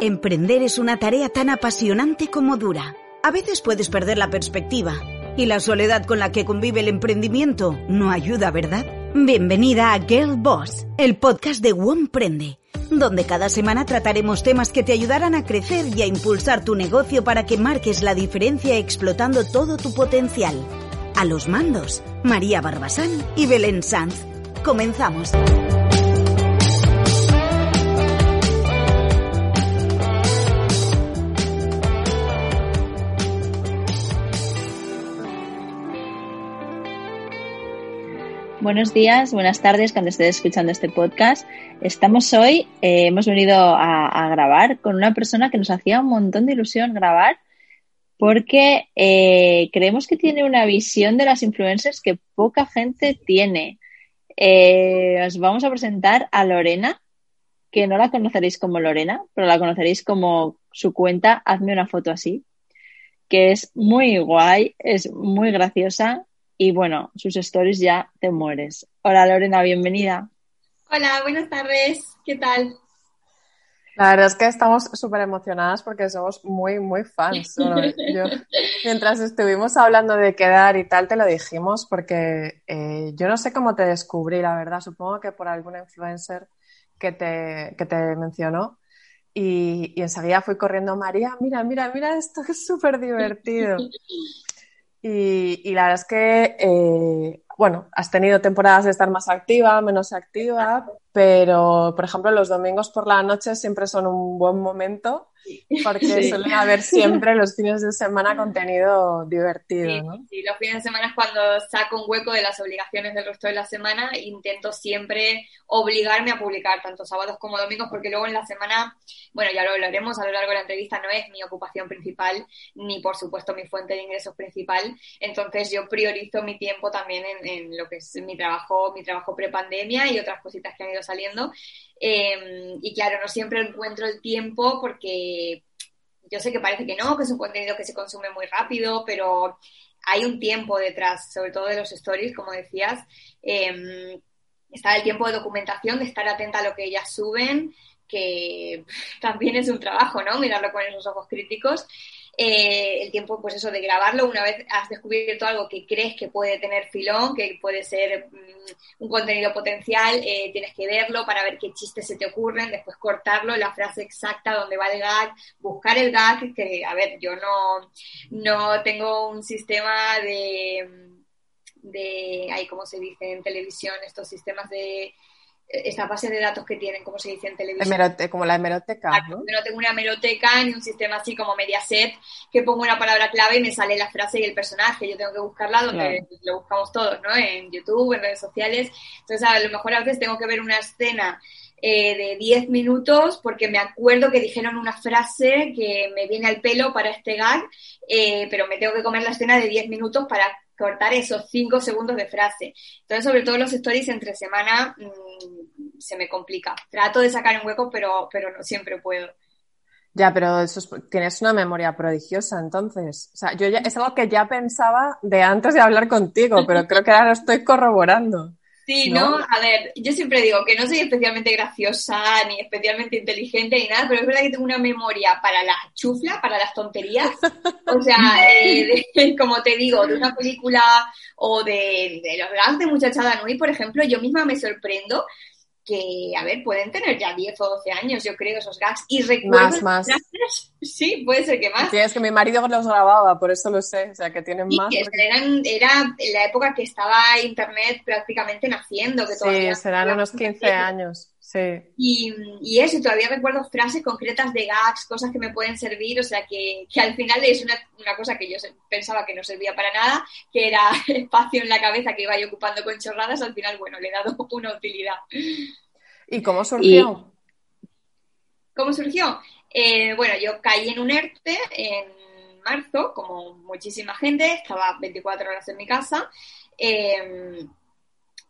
Emprender es una tarea tan apasionante como dura. A veces puedes perder la perspectiva y la soledad con la que convive el emprendimiento no ayuda, ¿verdad? Bienvenida a Girl Boss, el podcast de Prende, donde cada semana trataremos temas que te ayudarán a crecer y a impulsar tu negocio para que marques la diferencia explotando todo tu potencial. A los mandos, María Barbasán y Belén Sanz. Comenzamos. Buenos días, buenas tardes cuando estés escuchando este podcast. Estamos hoy, eh, hemos venido a, grabar con una persona que nos hacía un montón de ilusión grabar porque eh, creemos que tiene una visión de las influencers que poca gente tiene. Eh, os vamos a presentar a Lorena, que no la conoceréis como Lorena, pero la conoceréis como su cuenta Hazme una foto así, que es muy guay, es muy graciosa y bueno, sus stories ya te mueres. Hola Lorena, bienvenida. Hola, buenas tardes, ¿qué tal? La verdad es que estamos súper emocionadas porque somos muy, muy fans. mientras estuvimos hablando de quedar y tal, te lo dijimos porque eh, yo no sé cómo te descubrí, la verdad. Supongo que por algún influencer que te, que te mencionó. Y, y enseguida fui corriendo, María, mira, mira, mira esto, que es súper divertido. Y, la verdad es que, eh, bueno, has tenido temporadas de estar más activa, menos activa, pero, por ejemplo, los domingos por la noche siempre son un buen momento porque suelen haber siempre los fines de semana contenido divertido, ¿no? Sí, los fines de semana es cuando saco un hueco de las obligaciones del resto de la semana intento siempre obligarme a publicar tanto sábados como domingos porque luego en la semana, bueno, ya lo hablaremos a lo largo de la entrevista, no es mi ocupación principal ni por supuesto mi fuente de ingresos principal, entonces yo priorizo mi tiempo también en, en lo que es mi trabajo, mi trabajo prepandemia y otras cositas que han ido saliendo Em, y claro, no siempre encuentro el tiempo porque yo sé que parece que no, que es un contenido que se consume muy rápido, pero hay un tiempo detrás, sobre todo de los stories, como decías. Eh, está el tiempo de documentación, de estar atenta a lo que ellas suben, que también es un trabajo, ¿no? Mirarlo con esos ojos críticos. Eh, el tiempo, pues eso, de grabarlo, una vez has descubierto algo que crees que puede tener filón, que puede ser mm, un contenido potencial, eh, tienes que verlo para ver qué chistes se te ocurren, después cortarlo, la frase exacta donde va el gag, buscar el gag, que, a ver, yo no, no tengo un sistema de, de, ahí, ¿cómo se dice en televisión? Estos sistemas de esta base de datos que tienen, como se dice en televisión. como la hemeroteca, ¿no? no tengo una hemeroteca ni un sistema así como Mediaset que pongo una palabra clave y me sale la frase y el personaje. Yo tengo que buscarla donde lo buscamos todos, ¿no? En YouTube, en redes sociales. Entonces, a lo mejor a veces tengo que ver una escena eh, de 10 minutos porque me acuerdo que dijeron una frase que me viene al pelo para este gag, eh, pero me tengo que comer la escena de 10 minutos para cortar esos 5 segundos de frase. Entonces, sobre todo los stories entre semana mm, se me complica. Trato de sacar un hueco, pero, pero no siempre puedo. Ya, pero eso tienes una memoria prodigiosa, entonces. O sea, yo ya, es algo que ya pensaba de antes de hablar contigo, pero creo que ahora lo estoy corroborando. Sí, ¿no? A ver, yo siempre digo que no soy especialmente graciosa ni especialmente inteligente ni nada, pero es verdad que tengo una memoria para las chuflas, para las tonterías. O sea, eh, como te digo, de una película o de, de los grandes de Muchachada Nui, por ejemplo, yo misma me sorprendo que, a ver, pueden tener ya 10 o 12 años, yo creo, esos gags. Y recuerdo... Más, más. Sí, puede ser que más. Sí, es que mi marido los grababa, por eso lo sé, o sea, que tienen más. eran, era la época que estaba Internet prácticamente naciendo. Que sí, serán unos 15 años. Sí. Y, y, eso, todavía recuerdo frases concretas de gags, cosas que me pueden servir, o sea que, que al final es una, una, cosa que yo pensaba que no servía para nada, que era espacio en la cabeza que iba yo ocupando con chorradas, al final, bueno, le he dado una utilidad. ¿Y cómo surgió? ¿Cómo surgió? Eh, bueno, yo caí en un ERTE en marzo, como muchísima gente, estaba 24 horas en mi casa. Eh,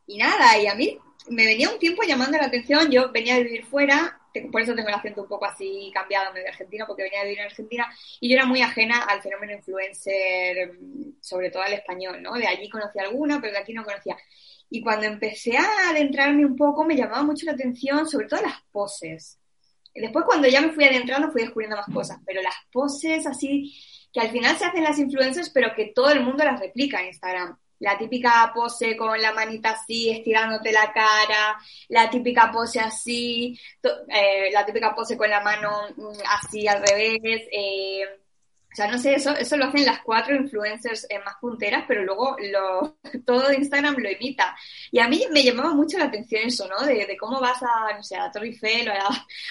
y nada, y a mí me venía un tiempo llamando la atención, yo venía de vivir fuera, por eso tengo el acento un poco así cambiado medio argentino, porque venía de vivir en Argentina, y yo era muy ajena al fenómeno influencer, sobre todo al español, ¿no? De allí conocía alguna, pero de aquí no conocía. Y cuando empecé a adentrarme un poco, me llamaba mucho la atención, sobre todo las poses. Después cuando ya me fui adentrando fui descubriendo más cosas, pero las poses así que al final se hacen las influencers, pero que todo el mundo las replica en Instagram. La típica pose con la manita así, estirándote la cara, la típica pose así, eh, la típica pose con la mano mm, así al revés, eh, sea, no sé, eso, eso lo hacen las cuatro influencers eh, más punteras, pero luego lo, todo Instagram lo imita. Y a mí me llamaba mucho la atención eso, ¿no? De, cómo vas a, no sé, a la Torre Eiffel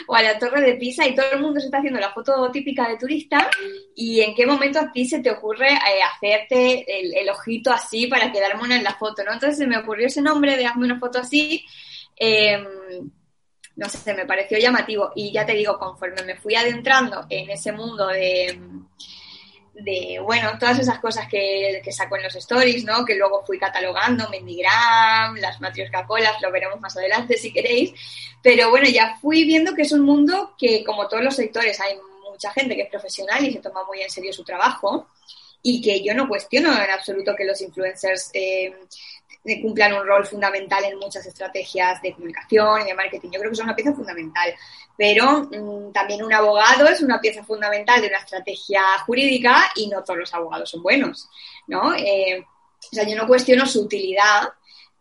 o a, la, Torre de Pisa y todo el mundo se está haciendo la foto típica de turista y en qué momento a ti se te ocurre eh, hacerte el, ojito así para quedarme una en la foto, ¿no? Entonces se me ocurrió ese nombre de hazme una foto así. Eh, no sé, me pareció llamativo. Y ya te digo, conforme me fui adentrando en ese mundo de, bueno, todas esas cosas que, que saco en los stories, ¿no? Que luego fui catalogando, Mendigram, las Matrioska Colas, lo veremos más adelante si queréis. Pero bueno, ya fui viendo que es un mundo que, como todos los sectores, hay mucha gente que es profesional y se toma muy en serio su trabajo y que yo no cuestiono en absoluto que los influencers eh, cumplan un rol fundamental en muchas estrategias de comunicación y de marketing. Yo creo que son una pieza fundamental. Pero mm, también un abogado es una pieza fundamental de una estrategia jurídica y no todos los abogados son buenos, ¿no? Eh, o sea, yo no cuestiono su utilidad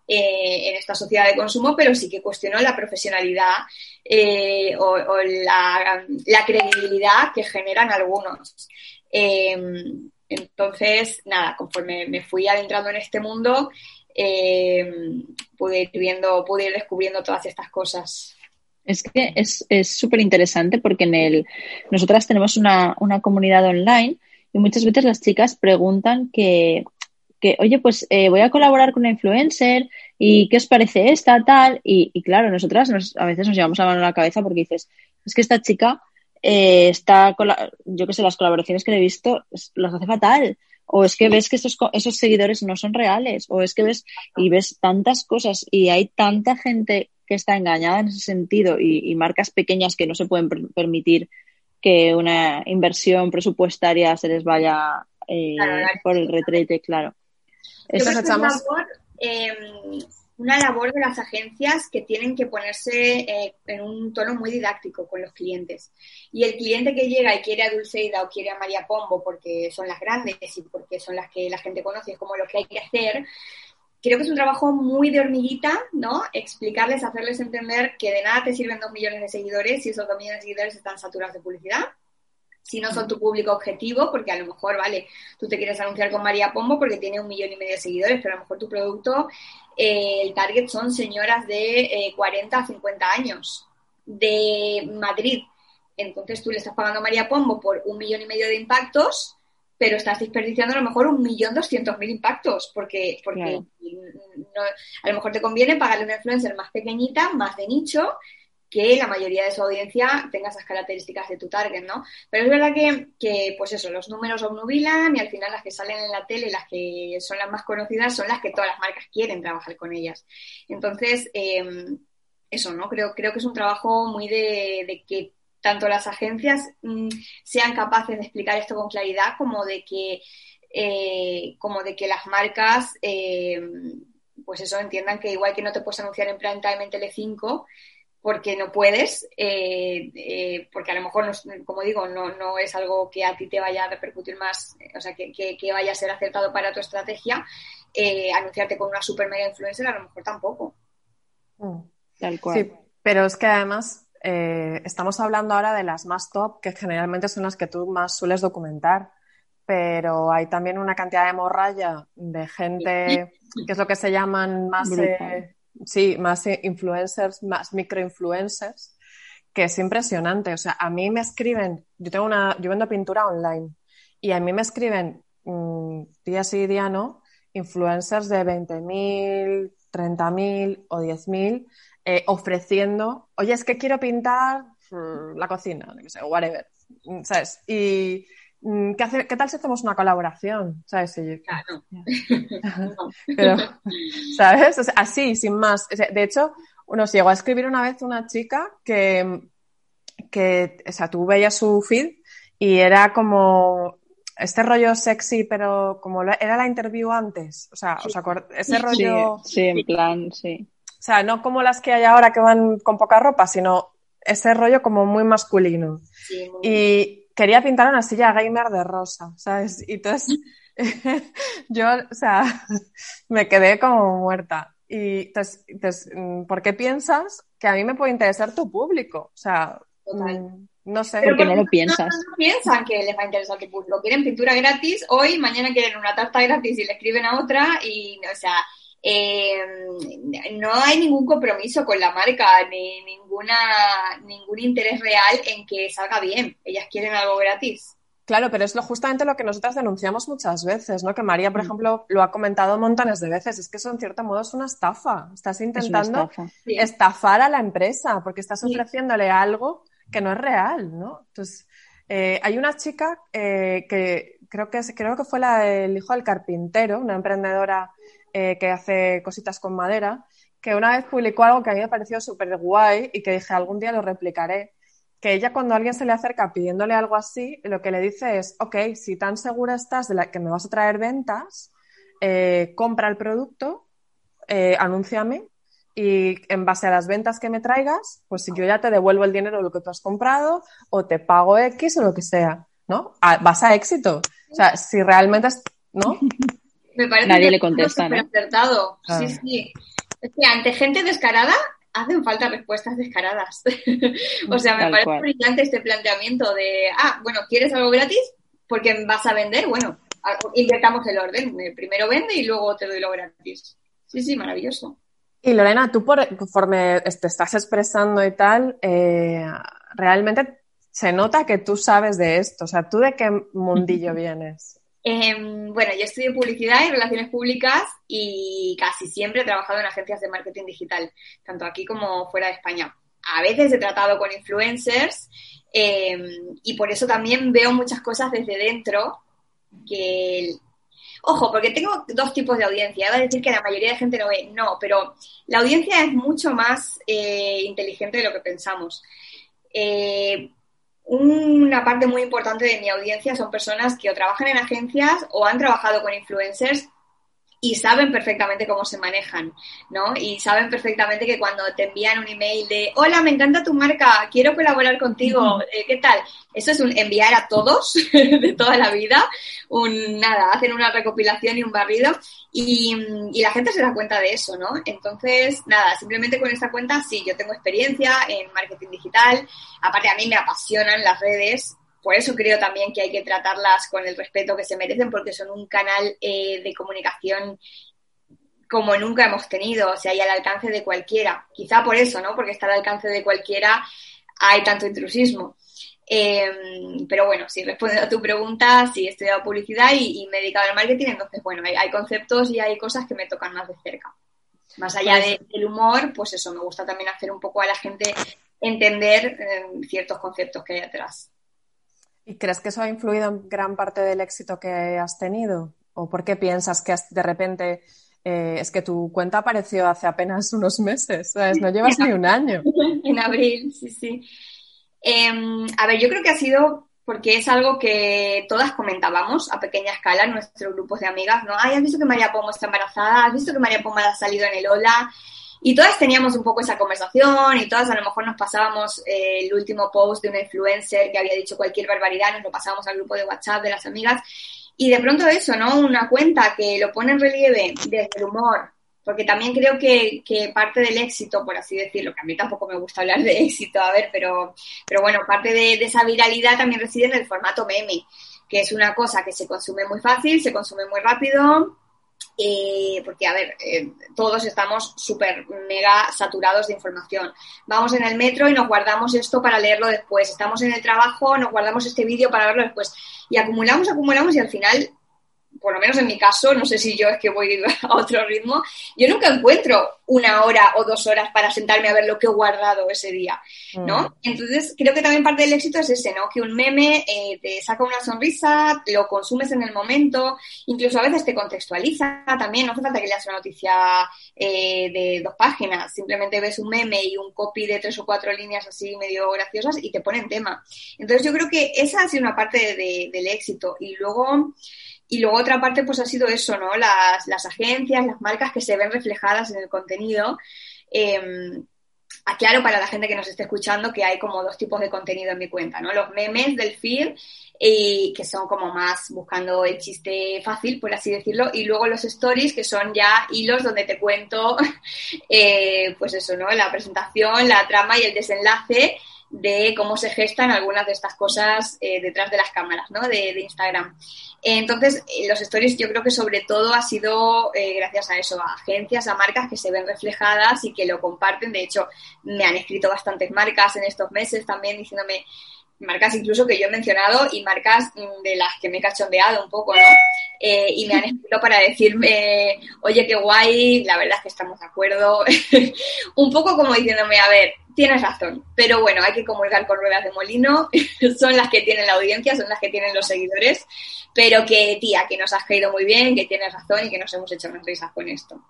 eh, en esta sociedad de consumo, pero sí que cuestiono la profesionalidad eh, o, la, credibilidad que generan algunos. entonces, nada, conforme me fui adentrando en este mundo, eh, pude ir viendo, pude ir descubriendo todas estas cosas. Es que es súper interesante porque en el nosotras tenemos una, comunidad online y muchas veces las chicas preguntan que, oye, pues eh, voy a colaborar con una influencer y qué os parece esta, tal. Y, claro, nosotras nos, a veces nos llevamos la mano a la cabeza porque dices, es que esta chica eh, está, con yo que sé, las colaboraciones que le he visto, las hace fatal o es que ves que esos, esos seguidores no son reales, o es que ves y ves tantas cosas y hay tanta gente que está engañada en ese sentido y, marcas pequeñas que no se pueden permitir que una inversión presupuestaria se les vaya eh, por el retrete, claro. Eso echamos una labor de las agencias que tienen que ponerse eh, en un tono muy didáctico con los clientes. Y el cliente que llega y quiere a Dulceida o quiere a María Pombo porque son las grandes y porque son las que la gente conoce, es como lo que hay que hacer, creo que es un trabajo muy de hormiguita, ¿no? Explicarles, hacerles entender que de nada te sirven dos millones de seguidores si esos dos millones de seguidores están saturados de publicidad si no son tu público objetivo, porque a lo mejor, vale, tú te quieres anunciar con María Pombo porque tiene un millón y medio de seguidores, pero a lo mejor tu producto, eh, el target son señoras de 40 eh, a 50 años de Madrid. Entonces tú le estás pagando a María Pombo por un millón y medio de impactos, pero estás desperdiciando a lo mejor un millón doscientos mil impactos, porque, porque a lo mejor te conviene pagarle a una influencer más pequeñita, más de nicho, que la mayoría de su audiencia tenga esas características de tu target, ¿no? Pero es verdad que, pues eso, los números obnubilan y al final las que salen en la tele, las que son las más conocidas, son las que todas las marcas quieren trabajar con ellas. Entonces, em, eso, ¿no? Creo, creo que es un trabajo muy de, que tanto las agencias mm, sean capaces de explicar esto con claridad como de que, eh, como de que las marcas, em, pues eso, entiendan que igual que no te puedes anunciar en prime time en Telecinco, porque no puedes, eh, eh, porque a lo mejor, como digo, no, no, es algo que a ti te vaya a repercutir más, o sea, que, que, vaya a ser acertado para tu estrategia, eh, anunciarte con una super mega influencer a lo mejor tampoco. Mm. Tal cual. Sí, pero es que además estamos hablando ahora de las más top, que generalmente son las que tú más sueles documentar, pero hay también una cantidad de morralla de gente, que es lo que se llaman más sí, más influencers, más microinfluencers, que es impresionante. O sea, a mí me escriben, yo tengo una, yo vendo pintura online y a mí me escriben mm, día sí, día no, influencers de 20.000, 30.000 o 10.000 eh, ofreciendo, oye, es que quiero pintar mm, la cocina, no sé, whatever, ¿sabes? Y, Mm, ¿Qué, tal si hacemos una colaboración? ¿Sabes? Claro. Pero, ¿sabes? así, sin más. De hecho, nos llegó a escribir una vez una chica que, que, o sea, tú veías su feed y era como este rollo sexy, pero como era la interview antes. O sea, ese rollo. Sí, en plan, sí. O sea, no como las que hay ahora que van con poca ropa, sino ese rollo como muy masculino. y quería pintar una silla gamer de rosa, ¿sabes? Y entonces yo, o sea, me quedé como muerta. Y entonces, mm, ¿por qué piensas que a mí me puede interesar tu público? O sea, mm, no sé. ¿Por qué no lo piensas? No, piensan que les va a interesar tu público. Quieren pintura gratis hoy, mañana quieren una tarta gratis y le escriben a otra y, o sea, eh, no hay ningún compromiso con la marca ni ninguna ningún interés real en que salga bien. Ellas quieren algo gratis. Claro, pero es lo, justamente lo que nosotras denunciamos muchas veces, ¿no? Que María, por mm. ejemplo, lo ha comentado montones de veces. Es que eso, en cierto modo, es una estafa. Estás intentando estafar a la empresa porque estás ofreciéndole algo que no es real, ¿no? Entonces, eh, hay una chica eh, que creo que, creo que fue la del hijo del carpintero, una emprendedora eh, que hace cositas con madera, que una vez publicó algo que a mí me pareció súper guay y que dije algún día lo replicaré que ella cuando alguien se le acerca pidiéndole algo así, lo que le dice es, ok, si tan segura estás de que me vas a traer ventas, eh, compra el producto, eh, anúnciame y en base a las ventas que me traigas, pues si yo ya te devuelvo el dinero de lo que tú has comprado o te pago X o lo que sea, ¿no? vas a éxito. O sea, si realmente ¿no? Me parece Nadie le contesta, ¿no? acertado. Sí, sí. Es que ante gente descarada hacen falta respuestas descaradas. o sea, me parece brillante este planteamiento de, ah, bueno, ¿quieres algo gratis? Porque vas a vender, bueno, invertamos el orden. Primero vende y luego te doy lo gratis. Sí, sí, maravilloso. Y Lorena, tú por, conforme te estás expresando y tal, eh, realmente se nota que tú sabes de esto. O sea, ¿tú de qué mundillo vienes? Em, bueno, yo estudio publicidad y relaciones públicas y casi siempre he trabajado en agencias de marketing digital, tanto aquí como fuera de España. A veces he tratado con influencers em, y por eso también veo muchas cosas desde dentro que... Ojo, porque tengo dos tipos de audiencia. Iba a decir que la mayoría de gente no ve. No, pero la audiencia es mucho más eh, inteligente de lo que pensamos. Eh, una parte muy importante de mi audiencia son personas que o trabajan en agencias o han trabajado con influencers y saben perfectamente cómo se manejan, ¿no? Y saben perfectamente que cuando te envían un email de, hola, me encanta tu marca, quiero colaborar contigo, eh, ¿qué tal? Eso es un enviar a todos de toda la vida, un, nada, hacen una recopilación y un barrido y, y, la gente se da cuenta de eso, ¿no? Entonces, nada, simplemente con esta cuenta, sí, yo tengo experiencia en marketing digital, aparte a mí me apasionan las redes, por eso creo también que hay que tratarlas con el respeto que se merecen, porque son un canal eh, de comunicación como nunca hemos tenido, o sea, hay al alcance de cualquiera. Quizá por eso, ¿no? Porque está al alcance de cualquiera hay tanto intrusismo. Em, pero bueno, si respondiendo a tu pregunta, sí, he estudiado publicidad y, me he dedicado al marketing, entonces, bueno, hay, conceptos y hay cosas que me tocan más de cerca. Más allá pues del humor, pues eso, me gusta también hacer un poco a la gente entender em, ciertos conceptos que hay atrás. ¿Y crees que eso ha influido en gran parte del éxito que has tenido? ¿O por qué piensas que de repente eh, es que tu cuenta apareció hace apenas unos meses? No llevas ni un año. en abril, sí, sí. Em, a ver, yo creo que ha sido porque es algo que todas comentábamos a pequeña escala en nuestros grupos de amigas, ¿no? Ay, ¿has visto que María Pomo está embarazada? ¿Has visto que María Pomo ha salido en el Ola? Y todas teníamos un poco esa conversación y todas a lo mejor nos pasábamos eh, el último post de una influencer que había dicho cualquier barbaridad, nos lo pasábamos al grupo de WhatsApp de las amigas. Y de pronto eso, ¿no? Una cuenta que lo pone en relieve desde el humor, porque también creo que, que, parte del éxito, por así decirlo, que a mí tampoco me gusta hablar de éxito, a ver, pero, pero bueno, parte de, de esa viralidad también reside en el formato meme, que es una cosa que se consume muy fácil, se consume muy rápido, eh, porque, a ver, eh, todos estamos súper mega saturados de información. Vamos en el metro y nos guardamos esto para leerlo después. Estamos en el trabajo, nos guardamos este vídeo para verlo después. Y acumulamos, acumulamos y al final por lo menos en mi caso, no sé si yo es que voy a otro ritmo, yo nunca encuentro una hora o dos horas para sentarme a ver lo que he guardado ese día, ¿no? Mm. Entonces, creo que también parte del éxito es ese, ¿no? Que un meme eh, te saca una sonrisa, lo consumes en el momento, incluso a veces te contextualiza también, no hace falta que leas una noticia eh, de dos páginas, simplemente ves un meme y un copy de tres o cuatro líneas así medio graciosas y te pone en tema. Entonces, yo creo que esa ha sido una parte del éxito. Y luego, y luego otra parte pues ha sido eso, ¿no? Las, las agencias, las marcas que se ven reflejadas en el contenido. Em, aclaro para la gente que nos esté escuchando que hay como dos tipos de contenido en mi cuenta, ¿no? Los memes del feed, y que son como más buscando el chiste fácil, por así decirlo, y luego los stories, que son ya hilos donde te cuento, eh, pues eso, ¿no? La presentación, la trama y el desenlace de cómo se gestan algunas de estas cosas eh, detrás de las cámaras, ¿no? De, Instagram. Entonces, eh, los stories yo creo que sobre todo ha sido eh, gracias a eso, a agencias, a marcas que se ven reflejadas y que lo comparten. De hecho, me han escrito bastantes marcas en estos meses también diciéndome, marcas incluso que yo he mencionado y marcas mm, de las que me he cachondeado un poco, ¿no? y me han escrito para decirme, oye, qué guay, la verdad es que estamos de acuerdo. un poco como diciéndome, a ver, tienes razón, pero bueno, hay que comulgar con ruedas de molino, son las que tienen la audiencia, son las que tienen los seguidores, pero que tía, que nos has caído muy bien, que tienes razón y que nos hemos hecho unas risas con esto.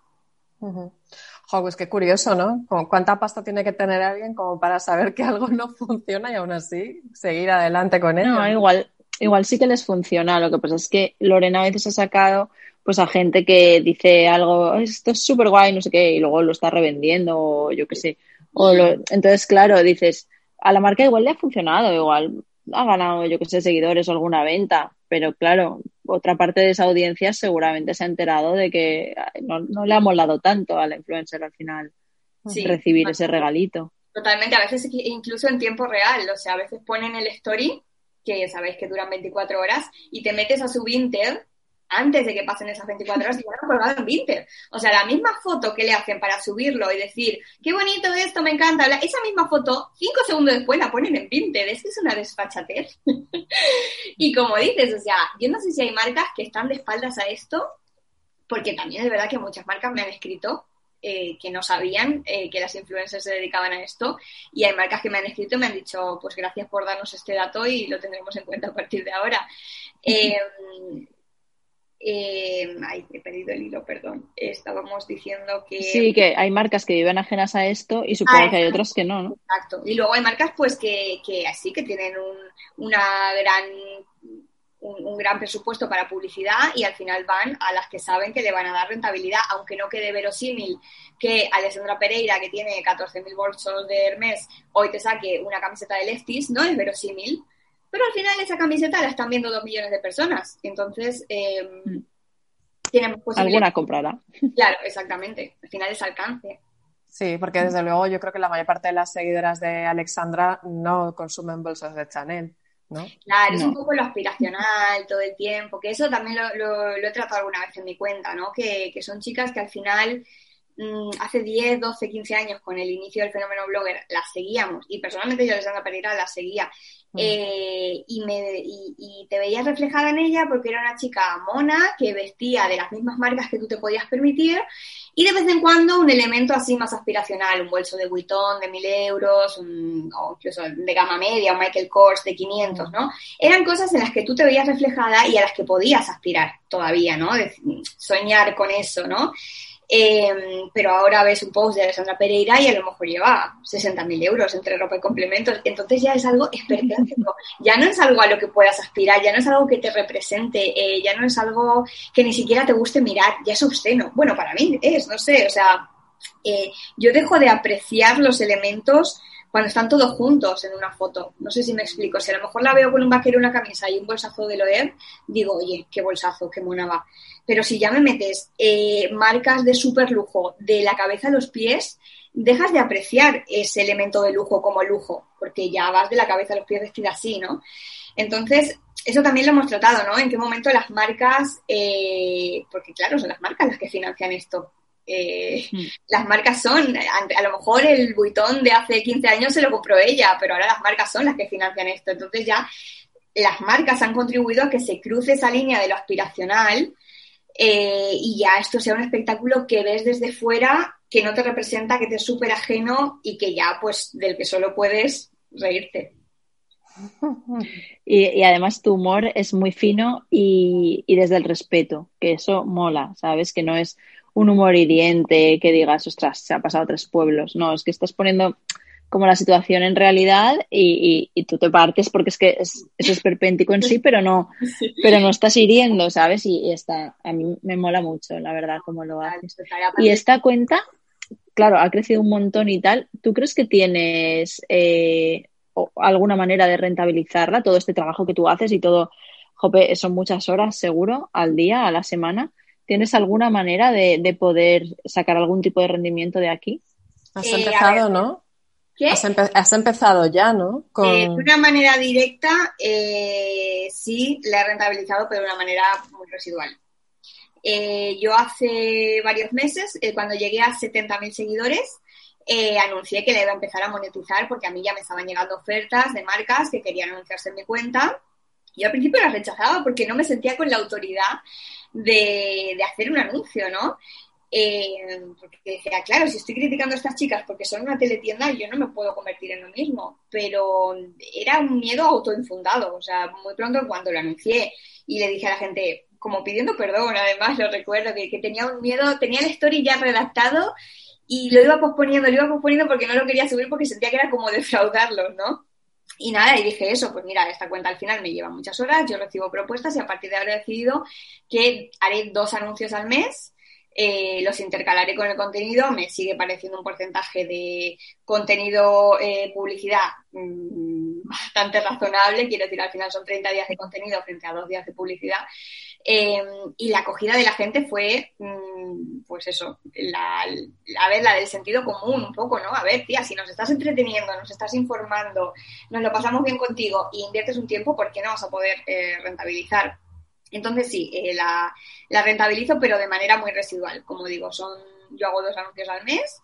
Jo, pues qué curioso, ¿no? ¿Cuánta pasta tiene que tener alguien como para saber que algo no funciona y aún así seguir adelante con ello? No, igual, igual sí que les funciona. Lo que pasa es que Lorena a veces ha sacado pues a gente que dice algo, esto es súper guay, no sé qué, y luego lo está revendiendo o yo qué sé entonces, claro, dices, a la marca igual le ha funcionado, igual ha ganado, yo que sé, seguidores o alguna venta, pero claro, otra parte de esa audiencia seguramente se ha enterado de que no, le ha molado tanto a la influencer al final recibir ese regalito. Totalmente, a veces incluso en tiempo real, o sea, a veces ponen el story, que sabéis que duran 24 horas, y te metes a su Vinted antes de que pasen esas 24 horas y ya lo han colgado en Vinted. O sea, la misma foto que le hacen para subirlo y decir, qué bonito esto, me encanta, esa misma foto, cinco segundos después la ponen en Vinted. Es que es una desfachatez. y como dices, o sea, yo no sé si hay marcas que están de espaldas a esto, porque también es verdad que muchas marcas me han escrito eh, que no sabían eh, que las influencers se dedicaban a esto y hay marcas que me han escrito y me han dicho pues gracias por darnos este dato y lo tendremos en cuenta a partir de ahora. Eh, eh, ay, he perdido el hilo, perdón. Estábamos diciendo que. Sí, que hay marcas que viven ajenas a esto y supongo ah, que hay otras que no, ¿no? Exacto. Y luego hay marcas, pues, que, que así, que tienen un, una gran. Un, gran presupuesto para publicidad y al final van a las que saben que le van a dar rentabilidad, aunque no quede verosímil que Alessandra Pereira, que tiene 14.000 bolsos de Hermes, hoy te saque una camiseta de Lefties, no es verosímil, pero al final esa camiseta la están viendo dos millones de personas. Entonces, eh, tienen Alguna comprará. Claro, exactamente. Al final es alcance. Sí, porque desde luego yo creo que la mayor parte de las seguidoras de Alexandra no consumen bolsos de Chanel. ¿No? Claro, es un poco lo aspiracional todo el tiempo, que eso también lo, he tratado alguna vez en mi cuenta, ¿no? Que, que son chicas que al final hace 10, 12, 15 años con el inicio del fenómeno blogger la seguíamos y personalmente yo Alessandra Pereira la seguía mm. eh, y, me, y, te veías reflejada en ella porque era una chica mona que vestía de las mismas marcas que tú te podías permitir y de vez en cuando un elemento así más aspiracional, un bolso de Vuitton de 1000 euros o incluso de gama media, un Michael Kors de 500, ¿no? Eran cosas en las que tú te veías reflejada y a las que podías aspirar todavía, ¿no? soñar con eso, ¿no? Em, pero ahora ves un post de Alessandra Pereira y a lo mejor lleva 60.000 euros entre ropa y complementos. Entonces ya es algo esperpéntico. Ya no es algo a lo que puedas aspirar, ya no es algo que te represente, eh, ya no es algo que ni siquiera te guste mirar, ya es obsceno. Bueno, para mí es, no sé, o sea, eh, yo dejo de apreciar los elementos cuando están todos juntos en una foto. No sé si me explico. Si a lo mejor la veo con un vaquero, una camisa y un bolsazo de Loewe, digo, oye, qué bolsazo, qué mona va. Pero si ya me metes eh, marcas de súper lujo de la cabeza a los pies, dejas de apreciar ese elemento de lujo como lujo, porque ya vas de la cabeza a los pies vestida así, ¿no? Entonces, eso también lo hemos tratado, ¿no? En qué momento las marcas, eh, porque claro, son las marcas las que financian esto. Eh, mm. Las marcas son, a, lo mejor el buitón de hace 15 años se lo compró ella, pero ahora las marcas son las que financian esto. Entonces ya las marcas han contribuido a que se cruce esa línea de lo aspiracional eh, y ya esto sea un espectáculo que ves desde fuera, que no te representa, que te es súper ajeno y que ya pues del que solo puedes reírte. Y, además tu humor es muy fino y, y, desde el respeto, que eso mola, ¿sabes? Que no es un humor hiriente que digas, ostras, se ha pasado a tres pueblos. No, es que estás poniendo como la situación en realidad y, tú te partes porque es que eso es perpéntico en sí, pero no, pero no estás hiriendo, ¿sabes? Y, está, a mí me mola mucho, la verdad, cómo lo haces. Y esta cuenta, claro, ha crecido un montón y tal. ¿Tú crees que tienes eh, alguna manera de rentabilizarla, todo este trabajo que tú haces y todo, jope, son muchas horas seguro al día, a la semana? ¿Tienes alguna manera de, poder sacar algún tipo de rendimiento de aquí? Has eh, empezado, ¿no? ¿Qué? Has, empezado ya, ¿no? Eh, de una manera directa, eh, sí, la he rentabilizado, pero de una manera muy residual. yo hace varios meses, cuando llegué a 70.000 seguidores, anuncié que le iba a empezar a monetizar porque a mí ya me estaban llegando ofertas de marcas que querían anunciarse en mi cuenta. Yo al principio las rechazaba porque no me sentía con la autoridad de, hacer un anuncio, ¿no? Eh, porque decía, claro, si estoy criticando a estas chicas porque son una teletienda, yo no me puedo convertir en lo mismo. Pero era un miedo autoinfundado. O sea, muy pronto cuando lo anuncié y le dije a la gente, como pidiendo perdón, además lo recuerdo, que, que tenía un miedo, tenía el story ya redactado y lo iba posponiendo, lo iba posponiendo porque no lo quería subir porque sentía que era como defraudarlos, ¿no? Y nada, y dije eso, pues mira, esta cuenta al final me lleva muchas horas, yo recibo propuestas y a partir de ahora he decidido que haré dos anuncios al mes, eh, los intercalaré con el contenido, me sigue pareciendo un porcentaje de contenido, eh, publicidad mm, bastante razonable, quiero decir, al final son 30 días de contenido frente a dos días de publicidad, Em, y la acogida de la gente fue, mm, pues eso, la, a ver, la del sentido común un poco, ¿no? A ver, tía, si nos estás entreteniendo, nos estás informando, nos lo pasamos bien contigo y inviertes un tiempo, ¿por qué no vas a poder eh, rentabilizar? Entonces sí, eh, la, la, rentabilizo, pero de manera muy residual. Como digo, son yo hago dos anuncios al mes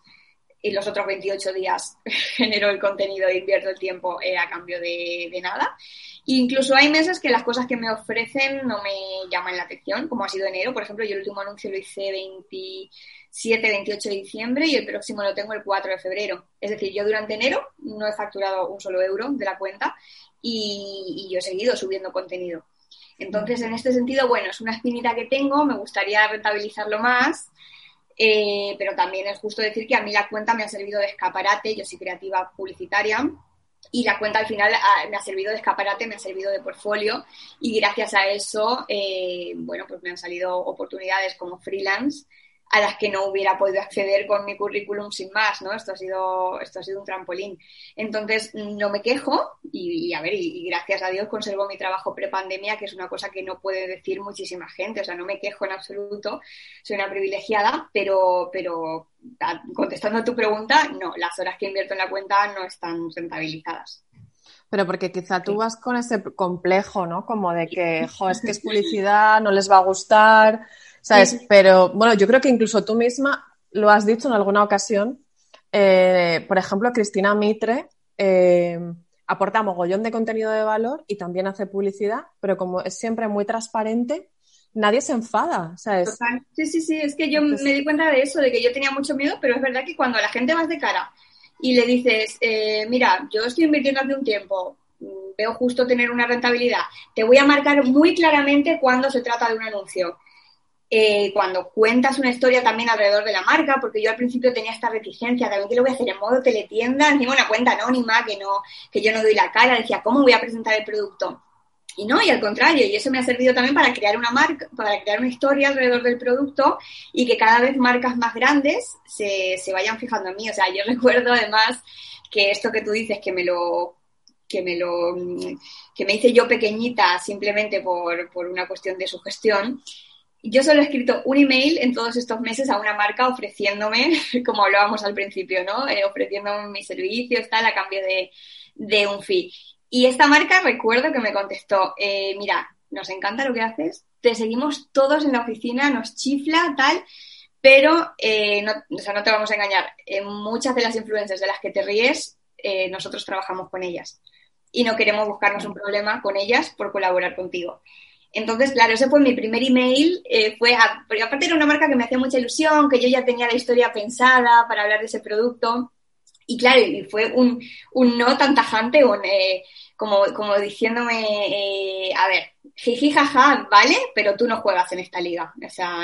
y los otros 28 días genero el contenido e invierto el tiempo eh, a cambio de, de nada. Incluso hay meses que las cosas que me ofrecen no me llaman la atención, como ha sido enero. Por ejemplo, yo el último anuncio lo hice 27, 28 de diciembre y el próximo lo tengo el 4 de febrero. Es decir, yo durante enero no he facturado un solo euro de la cuenta y, yo he seguido subiendo contenido. Entonces, en este sentido, bueno, es una espinita que tengo, me gustaría rentabilizarlo más, eh, pero también es justo decir que a mí la cuenta me ha servido de escaparate, yo soy creativa publicitaria y la cuenta al final ah, me ha servido de escaparate, me ha servido de portfolio y gracias a eso, eh, bueno, pues me han salido oportunidades como freelance a las que no hubiera podido acceder con mi currículum sin más, ¿no? Esto ha sido, esto ha sido un trampolín. Entonces, no me quejo y, a ver, y, gracias a Dios conservo mi trabajo prepandemia, que es una cosa que no puede decir muchísima gente, o sea, no me quejo en absoluto, soy una privilegiada, pero, pero contestando a tu pregunta, no, las horas que invierto en la cuenta no están rentabilizadas. Pero porque quizá tú vas con ese complejo, ¿no? Como de que, jo, es que es publicidad, no les va a gustar, ¿sabes? Pero bueno, yo creo que incluso tú misma lo has dicho en alguna ocasión. Eh, por ejemplo, Cristina Mitre eh, aporta mogollón de contenido de valor y también hace publicidad, pero como es siempre muy transparente, nadie se enfada, ¿sabes? Sí, sí, sí, es que yo me di cuenta de eso, de que yo tenía mucho miedo, pero es verdad que cuando la gente vas de cara y le dices, eh, mira, yo estoy invirtiendo hace un tiempo, mm, veo justo tener una rentabilidad, te voy a marcar muy claramente cuando se trata de un anuncio. Eh, cuando cuentas una historia también alrededor de la marca, porque yo al principio tenía esta reticencia, también que lo voy a hacer en modo teletienda, encima una cuenta anónima que no, que yo no doy la cara, decía, ¿cómo voy a presentar el producto? Y no, y al contrario, y eso me ha servido también para crear una marca, para crear una historia alrededor del producto y que cada vez marcas más grandes se, se vayan fijando en mí. O sea, yo recuerdo además que esto que tú dices, que me lo que me lo que me hice yo pequeñita simplemente por, por una cuestión de sugestión, yo solo he escrito un email en todos estos meses a una marca ofreciéndome, como hablábamos al principio, ¿no? Eh, ofreciéndome mis servicios, tal, a cambio de, de, un fee. Y esta marca recuerdo que me contestó, eh, mira, nos encanta lo que haces, te seguimos todos en la oficina, nos chifla, tal, pero eh, no, o sea, no te vamos a engañar, muchas de las influencias de las que te ríes, nosotros trabajamos con ellas y no queremos buscarnos un problema con ellas por colaborar contigo. Entonces, claro, ese fue mi primer email. Eh, fue porque aparte era una marca que me hacía mucha ilusión, que yo ya tenía la historia pensada para hablar de ese producto. Y claro, fue un, un no tan tajante, eh, como, como diciéndome, eh, a ver, jiji, jaja, vale, pero tú no juegas en esta liga. O sea,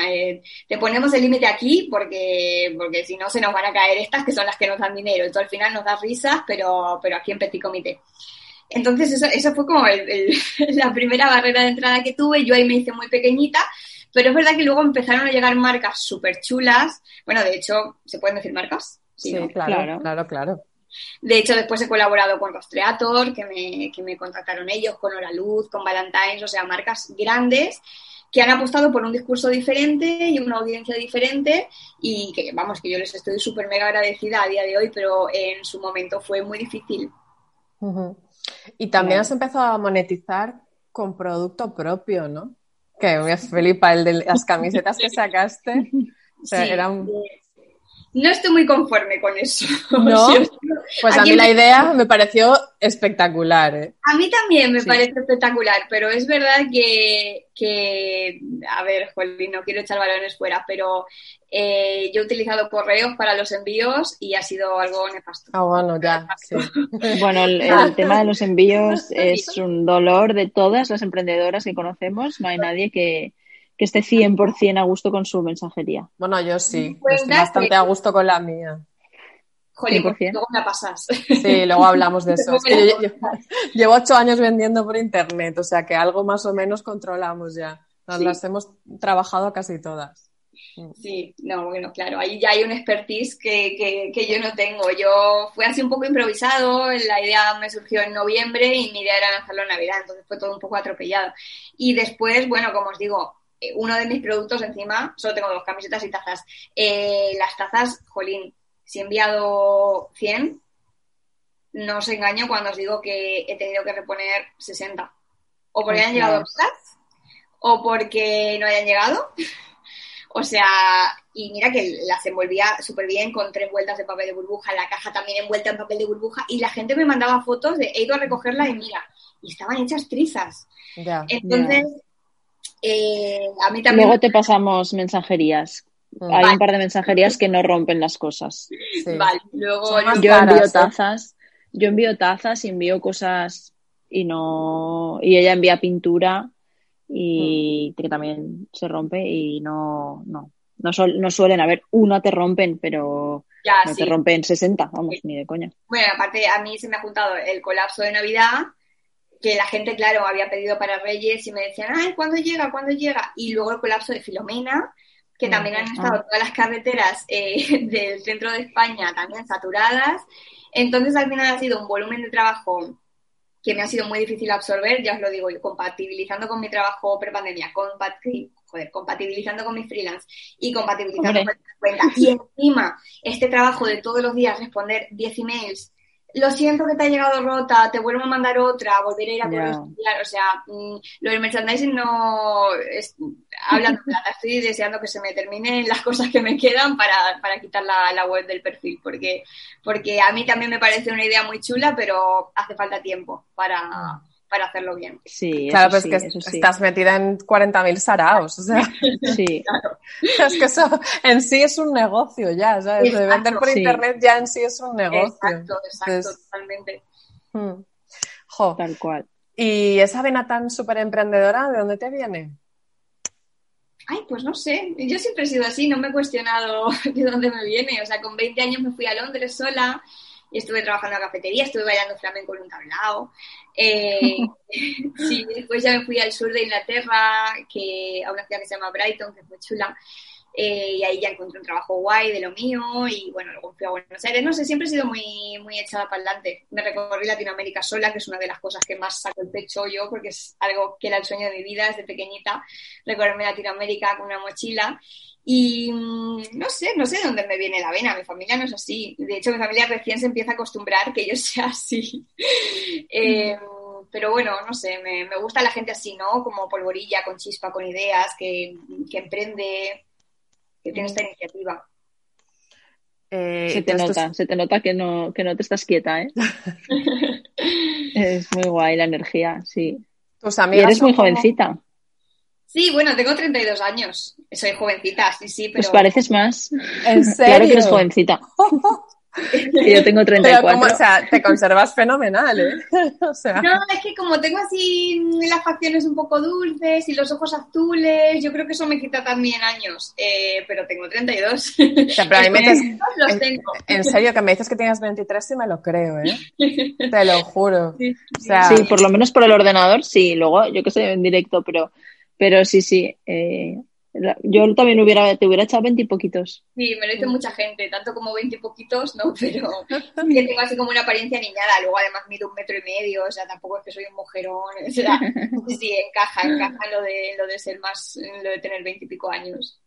te ponemos el límite aquí porque, porque si no se nos van a caer estas que son las que nos dan dinero. Tú al final nos das risas, pero, pero aquí en Petit Comité. Entonces, eso, eso fue como la primera barrera de entrada que tuve. Yo ahí me hice muy pequeñita, Pero es verdad que luego empezaron a llegar marcas súper chulas. Bueno, de hecho, ¿se pueden decir marcas? Sí, claro, claro, claro, De hecho, después he colaborado con Rostreator, que me, que me contactaron ellos, con Hora Luz, con Valentine's, o sea, marcas grandes que han apostado por un discurso diferente y una audiencia diferente y que, vamos, que yo les estoy súper mega agradecida a día de hoy, pero en su momento fue muy difícil. Y también has empezado a monetizar con producto propio, ¿no? Que me flipa el de las camisetas que sacaste. O sea, era un... No estoy muy conforme con eso. No, pues a mí la idea me pareció espectacular. ¿eh? A mí también me parece espectacular, pero es verdad que, a ver, Jolín, no quiero echar balones fuera, pero eh, yo he utilizado correos para los envíos y ha sido algo nefasto. Ah, bueno, ya. Bueno, el, tema de los envíos es un dolor de todas las emprendedoras que conocemos. No hay nadie que, que esté 100% a gusto con su mensajería. Bueno, yo sí, estoy bastante a gusto con la mía. Jolín, luego me pasas. Sí, luego hablamos de eso. llevo ocho años vendiendo por internet, o sea que algo más o menos controlamos ya. Las hemos trabajado casi todas. Sí, no, bueno, claro, ahí ya hay un expertise que, que, que, yo no tengo. Yo fue así un poco improvisado, la idea me surgió en noviembre y mi idea era lanzarlo en Navidad, entonces fue todo un poco atropellado. Y después, bueno, como os digo, uno de mis productos encima, solo tengo dos camisetas y tazas. Eh, las tazas, jolín, si he enviado 100, no os engaño cuando os digo que he tenido que reponer 60. O porque hayan llegado cosas, o porque no hayan llegado. o sea, y mira que las envolvía súper bien con tres vueltas de papel de burbuja, la caja también envuelta en papel de burbuja, y la gente me mandaba fotos de he ido a recogerla y mira, y estaban hechas trizas. Entonces, eh, a mí también... Luego te pasamos mensajerías. Mm. Hay un par de mensajerías que no rompen las cosas. Vale, luego yo envío ¿eh? tazas, yo envío tazas y envío cosas y no y ella envía pintura y mm. que también se rompe y no no no, no suelen haber una te rompen pero no te rompen 60 vamos ni de coña bueno aparte a mí se me ha juntado el colapso de navidad que la gente, claro, había pedido para Reyes y me decían, ay, ¿cuándo llega? ¿Cuándo llega? Y luego el colapso de Filomena, que mm, también han estado todas las carreteras eh, del centro de España también saturadas. Entonces, al final ha sido un volumen de trabajo que me ha sido muy difícil absorber, ya os lo digo, yo compatibilizando con mi trabajo prepandemia, joder, compatibilizando con mi freelance y compatibilizando con mi cuenta. Y encima, este trabajo de todos los días responder 10 emails lo siento que te ha llegado rota, te vuelvo a mandar otra, volver a ir a por estudiar. O sea, mm, lo del merchandising no es, hablando plata, estoy deseando que se me terminen las cosas que me quedan para, para quitar la, la, web del perfil, porque, porque a mí también me parece una idea muy chula, pero hace falta tiempo para, para hacerlo bien. Sí, claro, pues que estás metida en 40.000 saraos, o sea, sí. es que eso en sí es un negocio ya, ¿sabes? de vender por internet ya en sí es un negocio. Exacto, exacto, totalmente. Hmm. Tal cual. ¿Y esa vena tan súper emprendedora, de dónde te viene? Ay, pues no sé, yo siempre he sido así, no me he cuestionado de dónde me viene, o sea, con 20 años me fui a Londres sola, estuve trabajando en la cafetería, estuve bailando flamenco en un tablao. Eh, sí, después ya me fui al sur de Inglaterra, que, a una ciudad que se llama Brighton, que es muy chula. Eh, y ahí ya encontré un trabajo guay de lo mío y bueno, luego fui a Buenos Aires. No sé, siempre he sido muy, muy echada para adelante. Me recorrí Latinoamérica sola, que es una de las cosas que más saco el pecho yo, porque es algo que era el sueño de mi vida desde pequeñita, recorrerme Latinoamérica con una mochila. Y mm, no sé, no sé de dónde me viene la vena, mi familia no es así. De hecho, mi familia recién se empieza a acostumbrar que yo sea así. Eh, pero bueno, no sé, me, gusta la gente así, ¿no? Como polvorilla, con chispa, con ideas, que, emprende, que tiene esta iniciativa. Eh, se te nota, se te nota que no, que no te estás quieta, ¿eh? es muy guay la energía, sí. Tus amigas y eres muy jovencita. Sí, bueno, tengo 32 años. Soy jovencita, sí, sí, pero... Pues pareces más. ¿En serio? Claro que eres jovencita. yo tengo 34. o sea, te conservas fenomenal, ¿eh? O sea... No, es que como tengo así las facciones un poco dulces y los ojos azules, yo creo que eso me quita también años. Eh, pero tengo 32. O sea, pero a mí me dices, los tengo. En, serio, que me dices que tienes 23 y me lo creo, ¿eh? Te lo juro. Sí, sí, por lo menos por el ordenador, sí. Luego, yo que sé, en directo, pero pero sí, sí. Eh, Yo también hubiera, te hubiera echado veinte y poquitos. Sí, me lo dice mucha gente, tanto como veinte y poquitos, no, pero que tengo así como una apariencia niñada, luego además mido un metro y medio, o sea, tampoco es que soy un mujerón, o sea, sí, encaja, encaja lo de, lo de ser más, lo de tener veinte y pico años.